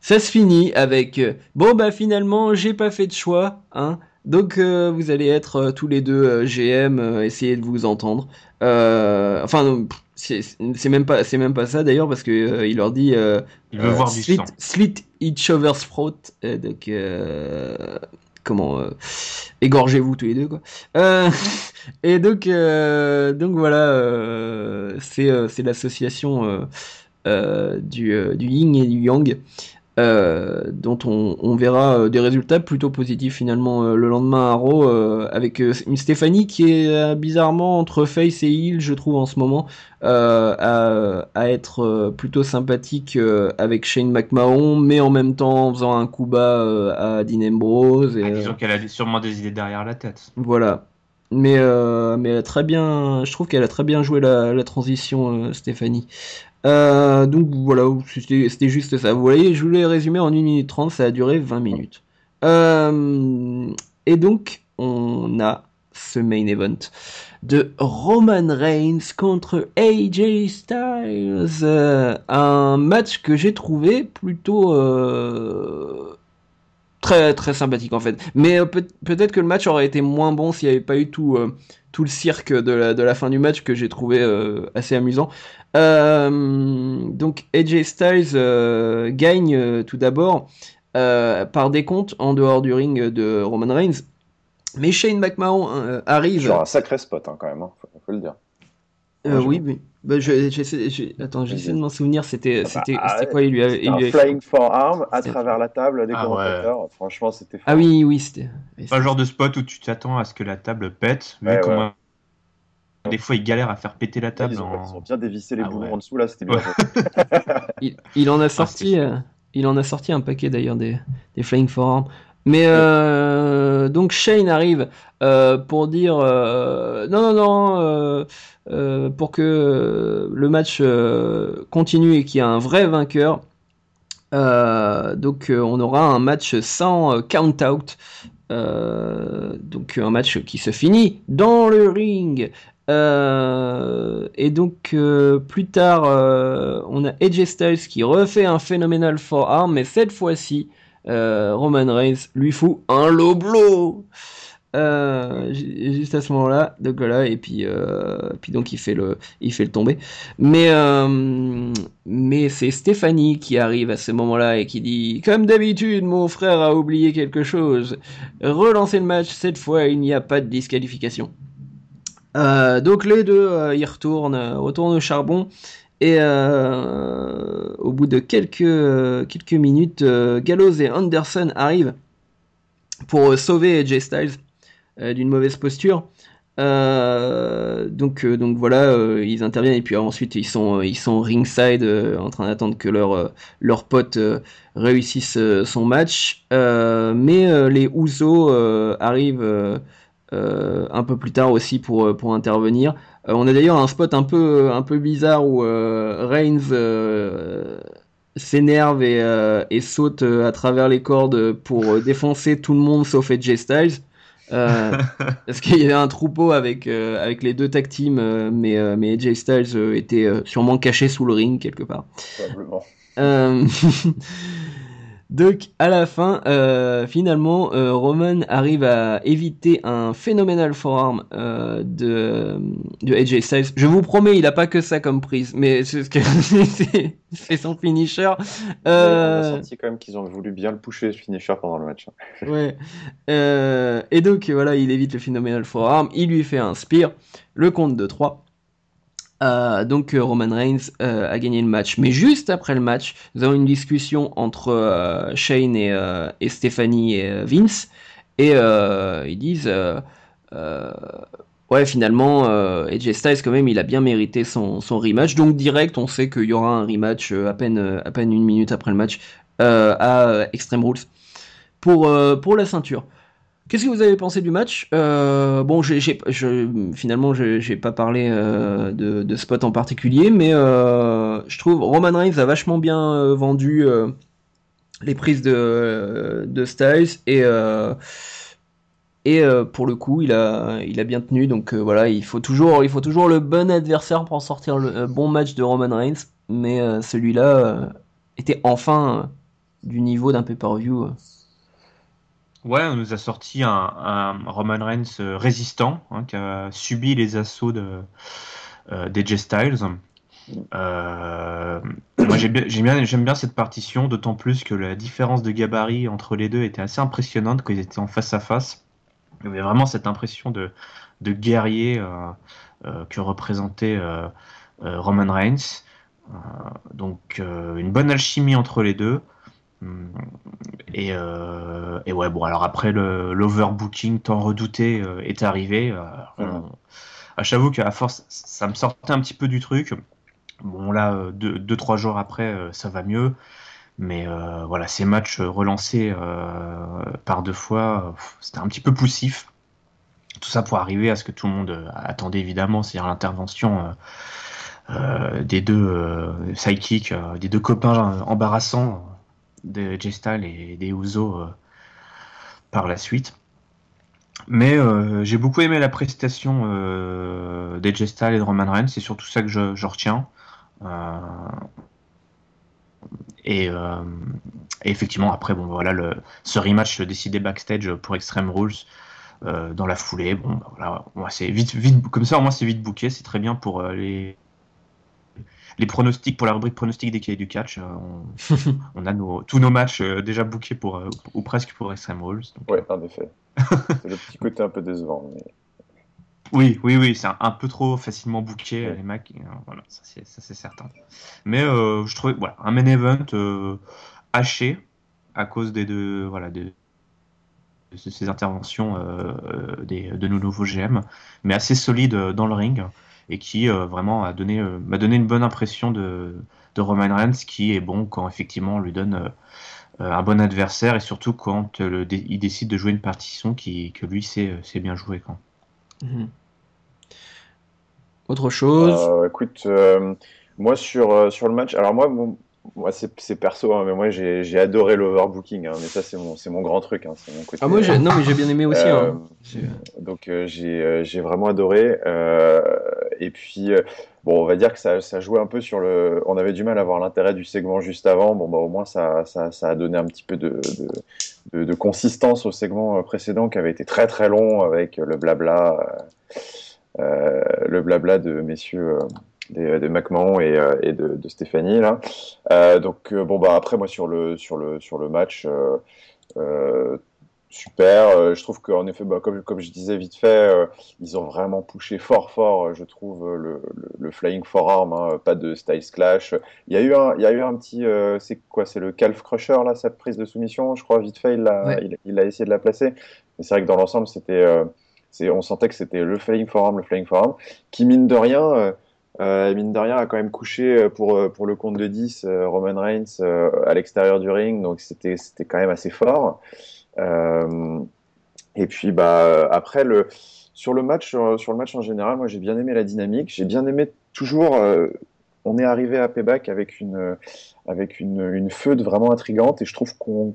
Speaker 1: ça se finit avec bon bah finalement j'ai pas fait de choix hein. Donc vous allez être tous les deux GM essayer de vous entendre. Enfin c'est même pas c'est même pas ça d'ailleurs parce que il leur dit
Speaker 3: il veut voir
Speaker 1: slit, slit each other's throat donc comment euh, égorgez-vous tous les deux quoi. Euh, et donc euh, donc voilà c'est l'association du, du yin et du yang euh, dont on, verra euh, des résultats plutôt positifs finalement. Euh, le lendemain à Raw avec une Stéphanie qui est bizarrement entre face et heel je trouve en ce moment à, être plutôt sympathique avec Shane McMahon mais en même temps en faisant un coup bas à Dean Ambrose et,
Speaker 3: ah, disons qu'elle a sûrement des idées derrière la tête.
Speaker 1: voilà mais, mais elle a très bien je trouve qu'elle a très bien joué la, transition Stéphanie euh, donc voilà, c'était juste ça. Vous voyez, je voulais résumer en 1 minute 30, ça a duré 20 minutes. Euh, et donc, on a ce main event de Roman Reigns contre AJ Styles. Euh, un match que j'ai trouvé plutôt très très sympathique en fait. Mais peut-être que le match aurait été moins bon s'il n'y avait pas eu tout, tout le cirque de la, de la fin du match que j'ai trouvé assez amusant. Euh, donc AJ Styles euh, gagne euh, tout d'abord par décompte en dehors du ring de Roman Reigns. Mais Shane McMahon arrive.
Speaker 2: Genre un sacré spot hein, quand même, hein, faut, le dire.
Speaker 1: oui, oui. Bah, j'essaie, attends, j'essaie de m'en souvenir. C'était, ah bah, c'était, quoi Il lui
Speaker 2: avait, il lui un flying forearm à travers la table des ah commentateurs. Franchement, c'était.
Speaker 1: Ah oui, oui, c'était.
Speaker 3: Pas le genre de spot où tu t'attends à ce que la table pète, mais comment des fois, il galère à faire péter la table.
Speaker 2: Ils, ont, bien dévissé les ah boulons en dessous, là, c'était bien.
Speaker 1: il, en a ah, sorti, euh, il en a sorti un paquet d'ailleurs des, des Flying Forearms. Mais euh, donc Shane arrive euh, pour dire non non non pour que le match continue et qu'il y ait un vrai vainqueur. donc on aura un match sans count out. donc un match qui se finit dans le ring euh, et donc euh, plus tard, euh, on a AJ Styles qui refait un phénoménal forearm, mais cette fois-ci, Roman Reigns lui fout un low blow. juste à ce moment-là, donc voilà, et puis, puis donc il fait le, il fait le tomber. Mais, mais c'est Stéphanie qui arrive à ce moment-là et qui dit, comme d'habitude, mon frère a oublié quelque chose. Relancez le match, cette fois il n'y a pas de disqualification. Euh, donc les deux, euh, ils retournent, euh, retournent au charbon. Et au bout de quelques, quelques minutes, Gallows et Anderson arrivent pour sauver AJ Styles d'une mauvaise posture. donc, donc voilà, ils interviennent et puis ensuite ils sont, ils sont ringside en train d'attendre que leur, leur pote réussisse son match. mais les Ouzo arrivent euh, un peu plus tard aussi pour, euh, pour intervenir. Euh, on a d'ailleurs un spot un peu, un peu bizarre où Reigns s'énerve et, et, saute à travers les cordes pour défoncer tout le monde sauf AJ Styles. parce qu'il y avait un troupeau avec, avec les deux tag teams, mais, mais AJ Styles était sûrement caché sous le ring quelque part. Donc à la fin, euh, finalement, euh, Roman arrive à éviter un phénoménal forearm euh, de, de AJ Styles. Je vous promets, il a pas que ça comme prise, mais c'est ce que c'est son finisher.
Speaker 2: On a senti quand même qu'ils ont voulu bien le pousser ce finisher pendant le match.
Speaker 1: ouais. Euh, et donc voilà, il évite le phénoménal forearm, il lui fait un spear, le compte de 3. Euh, donc euh, Roman Reigns euh, a gagné le match. Mais juste après le match, nous avons une discussion entre Shane et, Stephanie et Vince. Et ils disent Ouais, finalement, AJ Styles, quand même, il a bien mérité son, son rematch. Donc, direct, on sait qu'il y aura un rematch à peine, à peine une minute après le match à Extreme Rules pour, pour la ceinture. Qu'est-ce que vous avez pensé du match? Euh, Bon, je, finalement, j'ai pas parlé euh, de, spot en particulier, mais euh, je trouve Roman Reigns a vachement bien vendu les prises de, Styles et pour le coup, il a bien tenu. Donc voilà, il faut toujours il faut toujours le bon adversaire pour sortir le bon match de Roman Reigns, mais celui-là était enfin du niveau d'un pay-per-view.
Speaker 3: Ouais, on nous a sorti un, Roman Reigns euh, résistant hein, qui a subi les assauts de euh, d'AJ Styles. Euh, moi j'aime bien, cette partition, d'autant plus que la différence de gabarit entre les deux était assez impressionnante quand ils étaient en face à face. Il y avait vraiment cette impression de, de guerrier que représentait Roman Reigns. donc une bonne alchimie entre les deux. Et, euh, et, ouais, bon, alors après l'overbooking tant redouté euh, est arrivé. Euh, J'avoue qu'à force, ça me sortait un petit peu du truc. Bon, là, deux, deux trois jours après, ça va mieux. Mais voilà, ces matchs relancés par deux fois, c'était un petit peu poussif. Tout ça pour arriver à ce que tout le monde attendait évidemment, c'est-à-dire l'intervention des deux sidekicks, des deux copains embarrassants de J-Style et des Uso euh, par la suite. Mais euh, j'ai beaucoup aimé la prestation euh, des J-Style et de Roman Reigns, c'est surtout ça que je, retiens. Et, effectivement, après, bon, voilà, le, ce rematch décidé backstage pour Extreme Rules dans la foulée. Bon, bah, voilà, c'est vite, vite, comme ça, au moins c'est vite bouqué, c'est très bien pour les, les pronostics pour la rubrique pronostics des cahiers du catch. Euh, on, a tous nos matchs euh, déjà bookés pour, euh, ou presque pour Extreme Rules.
Speaker 2: Oui, en effet. c'est le petit côté un peu décevant.
Speaker 3: Oui, oui, oui, c'est un, peu trop facilement booké, les mecs. voilà, ça c'est certain. Mais je trouvais, voilà, un main event haché à cause des deux, voilà, de ces interventions des, de nos nouveaux GM, mais assez solide dans le ring et qui euh, vraiment a donné, euh, m'a donné une bonne impression de, de Roman Reigns qui est bon quand effectivement on lui donne euh, un bon adversaire et surtout quand le, il décide de jouer une partition qui, que lui sait, bien jouer. Quand. Mhm.
Speaker 1: Autre chose
Speaker 2: Écoute, moi sur, sur le match, alors moi, moi, c'est perso, hein, mais moi j'ai adoré l'overbooking, hein, mais ça c'est mon, mon grand truc, hein, c'est mon côté.
Speaker 1: Ah moi non mais j'ai bien aimé aussi. Hein.
Speaker 2: Euh, donc euh, euh, j'ai vraiment adoré. et puis bon, on va dire que ça, ça, jouait un peu sur le. On avait du mal à voir l'intérêt du segment juste avant. Bon bah au moins ça, ça, ça a donné un petit peu de, de, de, consistance au segment précédent qui avait été très très long avec le blabla, le blabla de messieurs de McMahon et, euh, et de, Stéphanie là. Euh, donc euh, bon bah après moi sur le sur le sur le match super. je trouve qu'en effet, bah, comme, comme je disais vite fait, ils ont vraiment poussé fort, fort, je trouve, le, le, Flying Forearm, hein, pas de Styles Clash. Il y a eu un, il y a eu un petit, c'est quoi, c'est le Calf Crusher, là, cette prise de soumission, je crois, vite fait, il a, il, a essayé de la placer. Mais c'est vrai que dans l'ensemble, c'était, on sentait que c'était le Flying Forearm, le Flying Forearm, qui, mine de rien, euh, mine de a quand même couché euh, pour, euh, pour le compte de 10 Roman Reigns à l'extérieur du ring, donc c'était quand même assez fort. et puis bah, après, le, sur, le match, sur le match en général, moi j'ai bien aimé la dynamique, j'ai bien aimé toujours. on est arrivé à Payback avec une, avec une, une feud vraiment intrigante et je trouve qu'on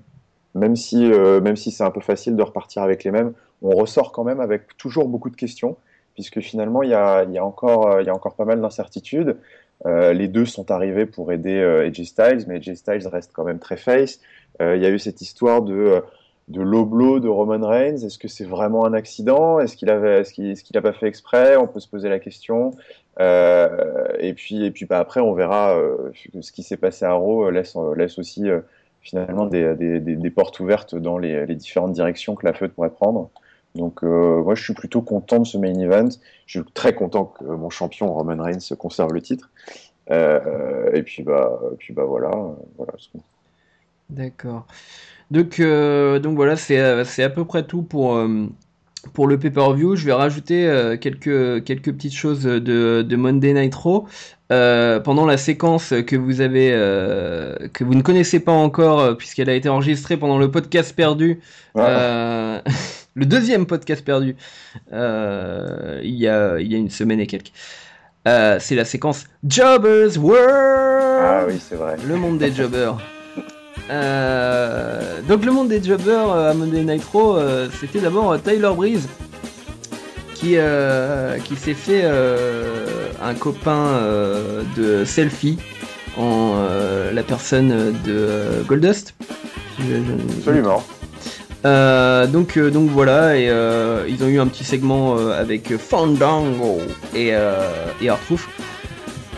Speaker 2: même si, même si c'est un peu facile de repartir avec les mêmes, on ressort quand même avec toujours beaucoup de questions puisque finalement, il y a, encore, euh, il y a encore pas mal d'incertitudes. les deux sont arrivés pour aider AJ Styles, mais AJ Styles reste quand même très face. Il y a eu cette histoire de de de Roman Reigns Est-ce que c'est vraiment un accident? Est-ce qu'il ce pas fait exprès? On peut se poser la question. Euh, et puis, bah, après, on verra euh, ce qui s'est passé à Raw laisse, aussi euh, finalement des, portes ouvertes dans les, les, différentes directions que la feud pourrait prendre. Donc moi, je suis plutôt content de ce main event. Je suis très content que mon champion Roman Reigns conserve le titre. et puis bah, puis bah voilà, voilà.
Speaker 1: D'accord. Donc, euh, donc voilà, c'est euh, à peu près tout pour, euh, pour le pay-per-view. Je vais rajouter quelques, quelques petites choses de, de Monday Nitro. pendant la séquence que vous avez que vous ne connaissez pas encore puisqu'elle a été enregistrée pendant le podcast perdu le deuxième podcast perdu il, y a, il y a une semaine et quelques c'est la séquence Jobbers World
Speaker 2: ah oui c'est vrai
Speaker 1: le monde des jobbers euh, donc le monde des jobbers euh, à Monday Nitro, euh, c'était d'abord Tyler Breeze qui, qui s'est fait un copain de selfie en la personne de Goldust.
Speaker 2: Absolument.
Speaker 1: Donc, donc voilà, et ils ont eu un petit segment avec Fandango et, et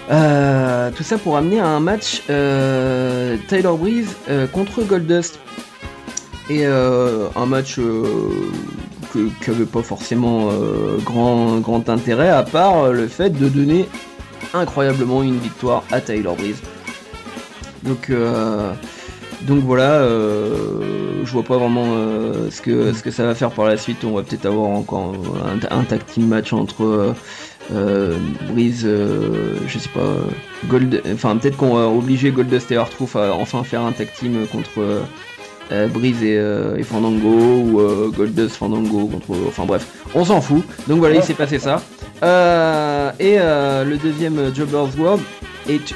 Speaker 1: euh, tout ça pour amener à un match euh, Tyler Breeze euh, contre Goldust. Et un match qui n'avait pas forcément grand, grand intérêt, à part le fait de donner incroyablement une victoire à Tyler Breeze. Donc, donc voilà, je vois pas vraiment ce, que, ce que ça va faire par la suite. On va peut-être avoir encore un, un tag team match entre euh, Breeze, euh, je sais pas, Gold, enfin peut-être qu'on va obliger Goldust et Artruth à enfin faire un tag team contre euh, Breeze et, Fandango ou Goldust Fandango contre, enfin bref, on s'en fout. Donc voilà, il s'est passé ça. et le deuxième Jobbers World est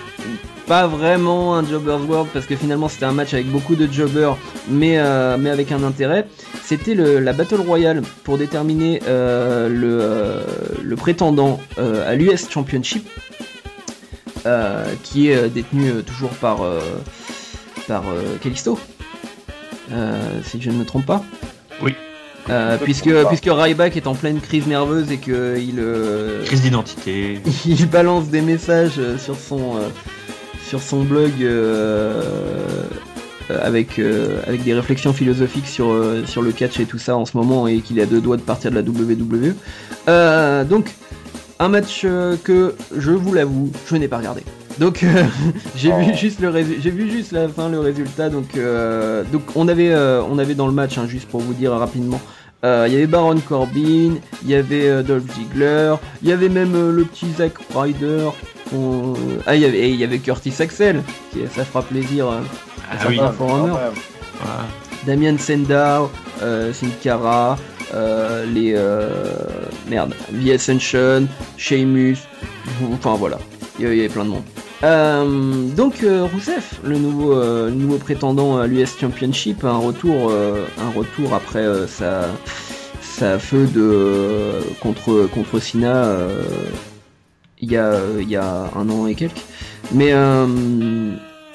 Speaker 1: pas vraiment un Jobbers World parce que finalement c'était un match avec beaucoup de jobbers mais, mais avec un intérêt c'était la Battle Royale pour déterminer euh, euh, le, prétendant euh, à l'US Championship, qui est détenu toujours par, par Kalisto, si je ne me trompe pas.
Speaker 3: Oui.
Speaker 1: puisque, puisque Ryback est en pleine crise nerveuse et qu'il.
Speaker 3: crise d'identité.
Speaker 1: Il balance des messages sur son, sur son blog euh, avec, euh, avec des réflexions philosophiques sur, euh, sur le catch et tout ça en ce moment et qu'il a deux doigts de partir de la WWE. donc, un match que, je vous l'avoue, je n'ai pas regardé. Donc j'ai vu oh. juste le j'ai vu juste la fin le résultat donc donc on avait on avait dans le match hein, juste pour vous dire rapidement il y avait Baron Corbin, il y avait Dolph Ziggler, il y avait même le petit Zack Ryder. Ah, il y avait, il y avait Curtis Axel, qui, ça fera plaisir
Speaker 3: ah oui.
Speaker 1: Damien Sendao, euh, Sin Cara, euh, les euh, merde, The Ascension, Sheamus, enfin voilà, il y, avait plein de monde. Euh, donc Rousseff, le nouveau, nouveau prétendant à l'US Championship, un retour, un retour après sa, sa feu de contre contre Sina il y a il y a un an et quelques. Mais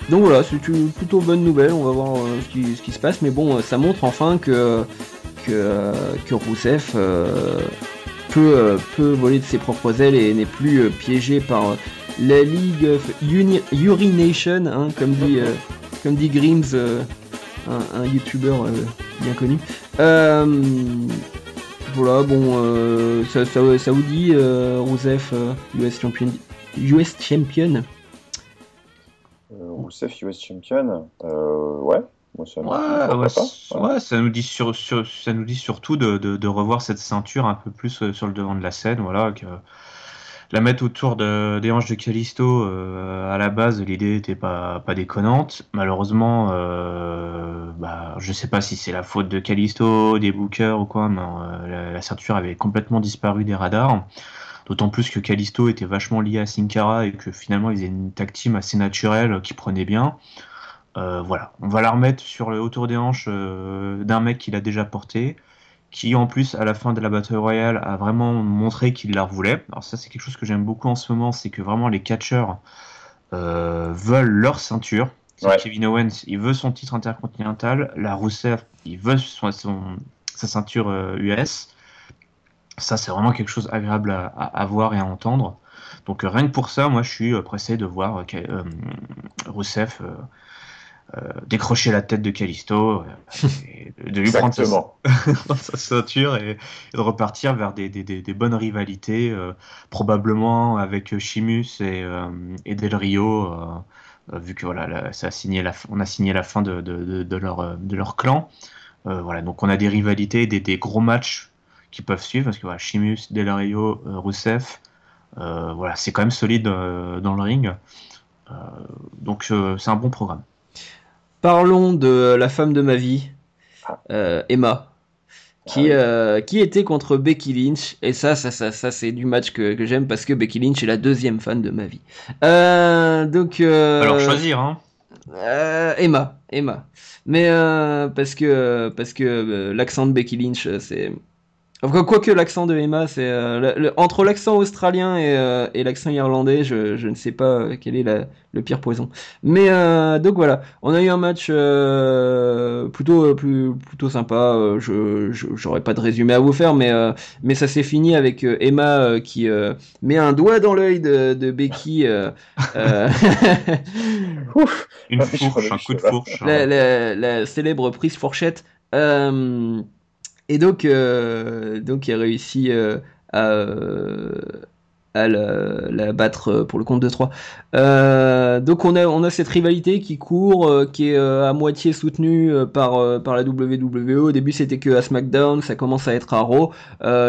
Speaker 1: donc voilà, c'est une plutôt bonne nouvelle, on va voir euh, ce, qui, se passe, mais bon, ça montre enfin que, que, euh, Rousseff euh, peut, peut voler de ses propres ailes et n'est plus piégé par la League of Urination, hein, comme, dit, comme dit Grims, un, youtubeur bien connu. voilà, bon, ça, ça, vous dit, Rousseff, US Champion, US Champion?
Speaker 2: Rousseff US Champion, euh, ouais.
Speaker 3: ça, ouais, ça nous dit sur, ça nous dit surtout de, de, revoir cette ceinture un peu plus euh, sur le devant de la scène, voilà, que la mettre autour de, des hanches de Callisto, euh, à la base, l'idée n'était pas, pas déconnante. Malheureusement, euh, bah, je sais pas si c'est la faute de Callisto, des bookers ou quoi, mais la, la, ceinture avait complètement disparu des radars. D'autant plus que Callisto était vachement lié à Sin Cara et que finalement ils avaient une tag assez naturelle qui prenait bien. Euh, voilà, on va la remettre sur le autour des hanches euh, d'un mec qui l'a déjà porté. Qui en plus à la fin de la Battle Royale a vraiment montré qu'il la voulait. Alors ça c'est quelque chose que j'aime beaucoup en ce moment, c'est que vraiment les catcheurs euh, veulent leur ceinture. Kevin Owens, il veut son titre intercontinental, la Rousseff, il veut son, sa ceinture US. Ça c'est vraiment quelque chose agréable à, à, voir et à entendre. Donc rien que pour ça, moi je suis pressé de voir Rousseff euh, décrocher la tête de Callisto, euh, de lui prendre sa, ceinture et, de repartir vers des, bonnes rivalités, euh, probablement avec Chimus et, Del Rio, vu que voilà, ça a signé la, on a signé la fin de, leur, de leur clan. voilà, donc on a des rivalités, des, gros matchs qui peuvent suivre, parce que voilà, Chimus, Del Rio, Rousseff, voilà, c'est quand même solide dans le ring. donc c'est un bon programme.
Speaker 1: Parlons de la femme de ma vie, ah. euh, Emma, qui, ah euh, qui était contre Becky Lynch. Et ça, ça, ça, ça c'est du match que, j'aime parce que Becky Lynch est la deuxième fan de ma vie. Euh, donc.
Speaker 3: Alors choisir, hein.
Speaker 1: Emma, Emma. Mais parce que parce que l'accent de Becky Lynch, c'est quoique l'accent de Emma, c'est euh, entre l'accent australien et, euh, et l'accent irlandais, je, je, ne sais pas euh, quel est la, le pire poison. Mais donc voilà, on a eu un match plutôt plus, plutôt sympa. je j'aurais pas de résumé à vous faire, mais mais ça s'est fini avec Emma qui met un doigt dans l'œil de, de Becky.
Speaker 3: Une fourche, un coup de fourche.
Speaker 1: La, la, la célèbre prise fourchette. Euh, et donc, euh, donc il a réussi euh, à, euh, la, battre pour le compte de 3. donc on a, on a cette rivalité qui court, qui est à moitié soutenue par, par la WWE. Au début c'était que à SmackDown, ça commence à être à Raw.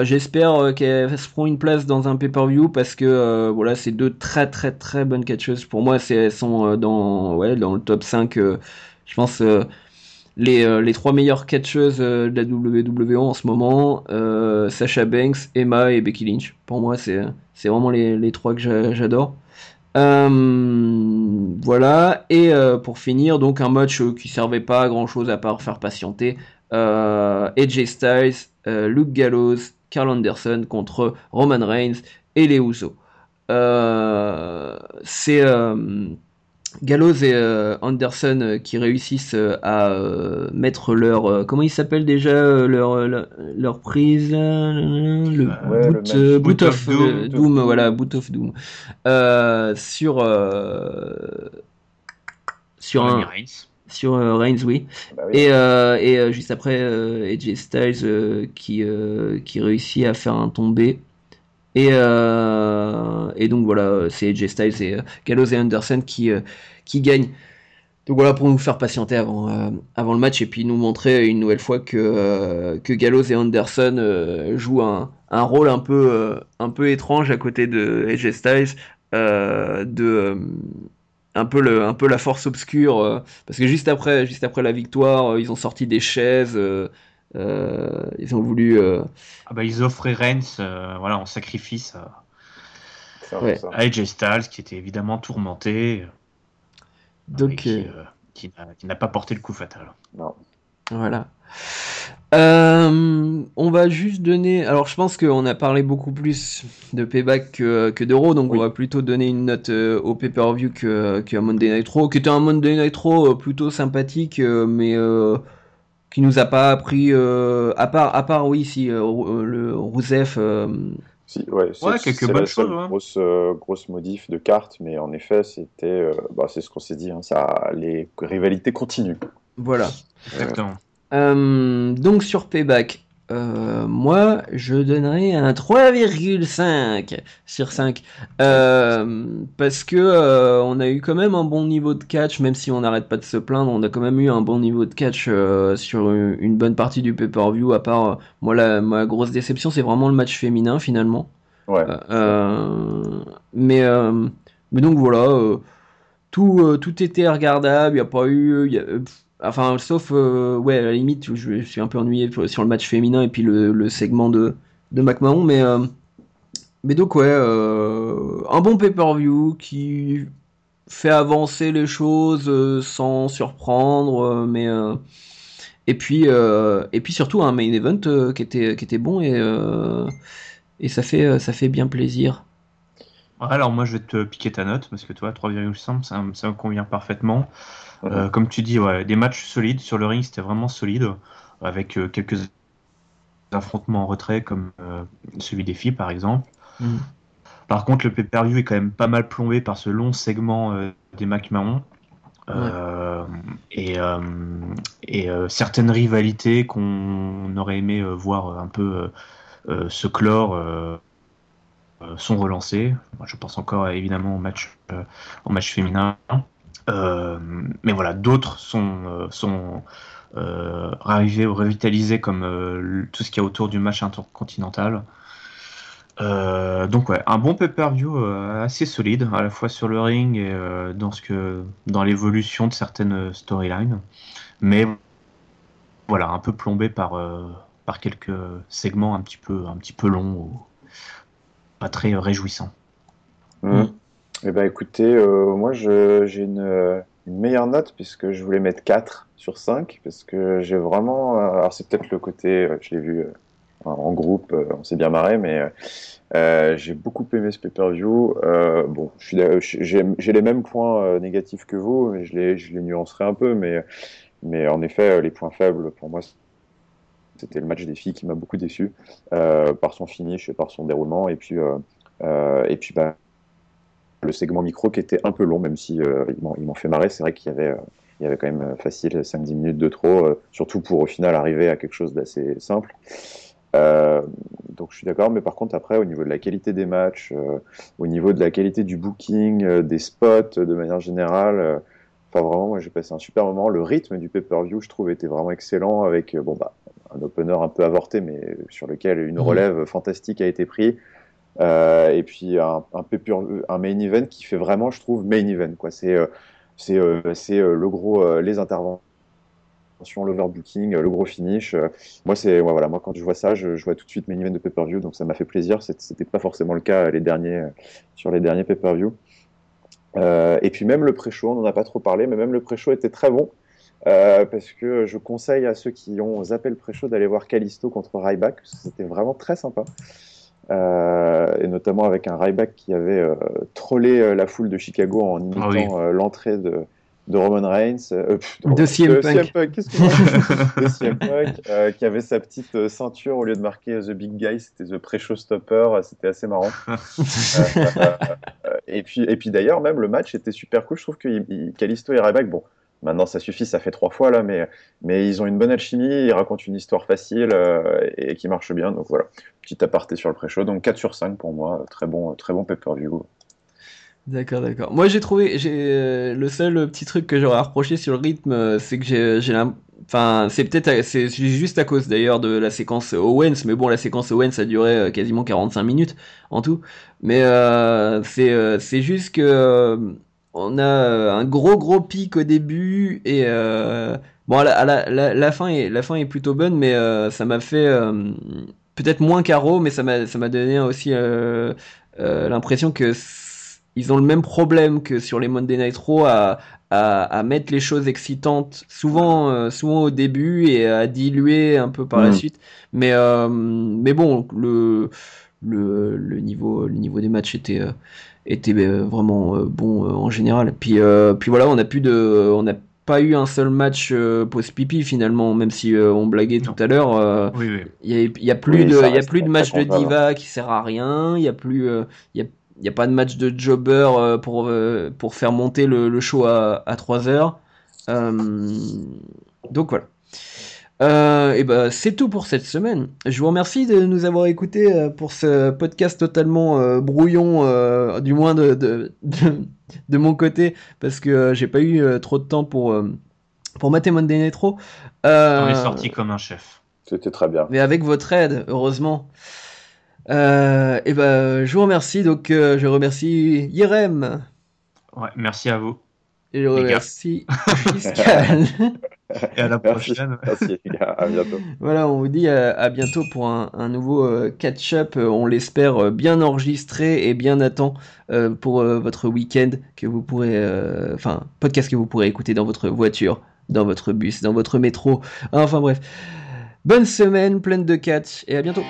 Speaker 1: J'espère qu'elles se feront une place dans un pay-per-view parce que voilà, c'est deux très très très bonnes catcheuses. Pour moi, elles sont dans, ouais, dans le top 5. je pense les, euh, les trois meilleures catcheuses euh, de la WWE en ce moment, euh, Sasha Banks, Emma et Becky Lynch. Pour moi, c'est vraiment les, les, trois que j'adore. voilà, et pour finir, donc un match qui servait pas à grand chose à part faire patienter. AJ Styles, Luke Gallows, Carl Anderson contre Roman Reigns et les Usos. c'est Gallows et euh, Anderson euh, qui réussissent euh, à mettre leur comment ils s'appellent déjà leur, leur, prise le, boot, of, Doom, voilà boot of Doom. Sur sur un sur Reigns oui, bah et, et juste après AJ Styles qui qui réussit à faire un tombé et, euh, et donc voilà, c'est AJ Styles et euh, Gallows et Anderson qui, euh, qui gagnent. Donc voilà pour nous faire patienter avant, avant le match et puis nous montrer une nouvelle fois que, que Gallows et Anderson jouent un, un, rôle un peu, un peu étrange à côté de AJ Styles, de un peu, le, un peu la force obscure, parce que juste après, juste après la victoire, ils ont sorti des chaises, euh, ils ont voulu. Euh,
Speaker 3: ah bah, ils offraient Reigns euh, voilà, en sacrifice à, AJ Styles, qui était évidemment tourmenté. Donc, qui, n'a pas porté le coup fatal.
Speaker 2: Non.
Speaker 1: Voilà. on va juste donner. Alors, je pense qu'on a parlé beaucoup plus de Payback que, que d'Euro, donc on va plutôt donner une note au pay-per-view qu'à Monday Night Raw, qui était un Monday Night Raw plutôt sympathique, mais qui nous a pas appris euh, à part à part oui si euh, euh, le Rousseff
Speaker 2: si, ouais,
Speaker 3: ouais quelques bonnes choses
Speaker 2: hein. grosse grosse modif de cartes mais en effet c'était bah, c'est ce qu'on s'est dit hein, ça les rivalités continuent.
Speaker 1: Voilà.
Speaker 3: Exactement.
Speaker 1: Donc sur Payback euh, moi, je donnerais un 3,5 sur 5. Euh, parce que euh, on a eu quand même un bon niveau de catch, même si on n'arrête pas de se plaindre, on a quand même eu un bon niveau de catch sur une, bonne partie du pay-per-view, à part, moi, la, ma grosse déception, c'est vraiment le match féminin, finalement.
Speaker 2: Ouais.
Speaker 1: mais, mais donc voilà, tout, tout était regardable, il n'y a pas eu... Y a, Enfin, sauf, euh, ouais, à la limite, je, suis un peu ennuyé sur le match féminin et puis le, segment de, McMahon, mais, euh, donc, ouais, euh, un bon pay-per-view qui fait avancer les choses sans surprendre, mais, et puis et puis surtout un main event qui était qui était bon et et ça fait ça fait bien plaisir.
Speaker 3: Alors moi je vais te piquer ta note parce que toi 3,5 ça, ça me convient parfaitement. Comme tu dis, ouais, des matchs solides sur le ring, c'était vraiment solide, avec quelques affrontements en retrait comme celui des filles par exemple. Mm. Par contre, le pay-per-view est quand même pas mal plombé par ce long segment euh, des McMahon. Euh, et, euh, et certaines rivalités qu'on aurait aimé voir un peu se clore sont relancées. Je pense encore évidemment au match, au match féminin. Mais voilà, d'autres sont, sont arrivés ou revitalisés comme tout ce qu'il y a autour du match intercontinental. Euh, donc ouais, un bon pay-per-view euh, assez solide, à la fois sur le ring et euh, dans ce que dans l'évolution de certaines storylines, mais voilà, un peu plombé par par quelques segments un petit peu un petit peu longs ou pas très réjouissants.
Speaker 2: Mmh. Eh ben écoutez, moi j'ai une, une, meilleure note puisque je voulais mettre 4 sur 5 parce que j'ai vraiment alors c'est peut-être le côté je l'ai vu en groupe, euh, on s'est bien marré, mais euh, euh, j'ai beaucoup aimé ce pay-per-view. bon, j'ai les mêmes points négatifs que vous, mais je les, je les nuancerai un peu, mais, mais en effet, les points faibles pour moi, c'était le match des filles qui m'a beaucoup déçu par son finish et par son déroulement, et puis, et puis bah, le segment micro qui était un peu long, même si ils m'ont fait marrer. C'est vrai qu'il y avait il y avait quand même facile 5-10 minutes de trop, surtout pour au final arriver à quelque chose d'assez simple. Euh, donc je suis d'accord, mais par contre après au niveau de la qualité des matchs, euh, au niveau de la qualité du booking, euh, des spots de manière générale, enfin vraiment moi j'ai passé un super moment. Le rythme du pay-per-view je trouve était vraiment excellent avec bon bah un opener un peu avorté mais sur lequel une mmh. relève fantastique a été prise. Et puis un, un, un, main event qui fait vraiment, je trouve, main event. C'est, c'est, c'est le gros, les interventions l'overbooking, le gros finish. Euh, moi, c'est voilà, moi quand je vois ça, je, vois tout de suite mes event de pay-per-view, donc ça m'a fait plaisir. C'était pas forcément le cas euh, sur les derniers pay-per-view. Euh, et puis même le pré-show, on n'en a pas trop parlé, mais même le pré-show était très bon. parce que je conseille à ceux qui ont zappé le pré-show d'aller voir Callisto contre Ryback, c'était vraiment très sympa. Et notamment avec un Ryback qui avait trollé la foule de Chicago en ah imitant l'entrée de, de Roman Reigns,
Speaker 1: euh, de, CM Punk,
Speaker 2: de CM Punk euh, qui avait sa petite euh, ceinture au lieu de marquer The Big Guy, c'était The Pre-Show Stopper, c'était assez marrant. et puis, et puis d'ailleurs, même le match était super cool. Je trouve que Kalisto et Ryback, bon, maintenant ça suffit, ça fait trois fois là, mais, mais ils ont une bonne alchimie, ils racontent une histoire facile et, qui marche bien. Donc voilà, petit aparté sur le pré-show. Donc 4 sur 5 pour moi, très bon, très bon pay-per-view.
Speaker 1: D'accord, d'accord. Moi, j'ai trouvé, j'ai euh, le seul petit truc que j'aurais reproché sur le rythme, euh, c'est que j'ai, j'ai enfin, c'est peut-être, c'est juste à cause d'ailleurs de la séquence Owens, mais bon, la séquence Owens a duré euh, quasiment 45 minutes en tout. Mais c'est, c'est juste que on a un gros gros pic au début et bon, la, la, la, fin est, la fin est plutôt bonne, mais ça m'a fait peut-être moins carreau, mais ça m'a, ça m'a donné aussi l'impression que ils ont le même problème que sur les Monday Night Raw à, à, mettre les choses excitantes souvent, euh, souvent au début et à diluer un peu par la mm. suite. Mais, euh, mais bon, le, le, le, niveau, le niveau des matchs était, euh, était vraiment bon en général. Puis, puis voilà, on a plus de, on n'a pas eu un seul match post pipi finalement, même si on blaguait tout à l'heure. Il n'y y a, plus de, il y a plus de match de diva qui sert à rien. Il y a plus, il y a il n'y a pas de match de jobber euh, pour, euh, pour faire monter le, show à, à 3 heures. Euh, donc voilà. Et ben c'est tout pour cette semaine. Je vous remercie de nous avoir écoutés pour ce podcast totalement brouillon, du moins de, de, de, mon côté, parce que j'ai pas eu trop de temps pour, pour mater Monday Night On
Speaker 3: est sorti comme un chef.
Speaker 2: C'était très bien.
Speaker 1: Mais avec votre aide, heureusement. Euh, et ben, je vous remercie. Donc, euh, je remercie Yerem.
Speaker 3: Ouais, merci à vous.
Speaker 1: Et je remercie Fiscal.
Speaker 3: et à la prochaine.
Speaker 2: Merci. À bientôt.
Speaker 1: Voilà, on vous dit à, bientôt pour un, un nouveau euh, catch-up. On l'espère bien enregistré et bien à temps pour votre week-end que vous pourrez, enfin, podcast que vous pourrez écouter dans votre voiture. dans votre bus, dans votre métro. Enfin bref. Bonne semaine, pleine de catch, et à bientôt.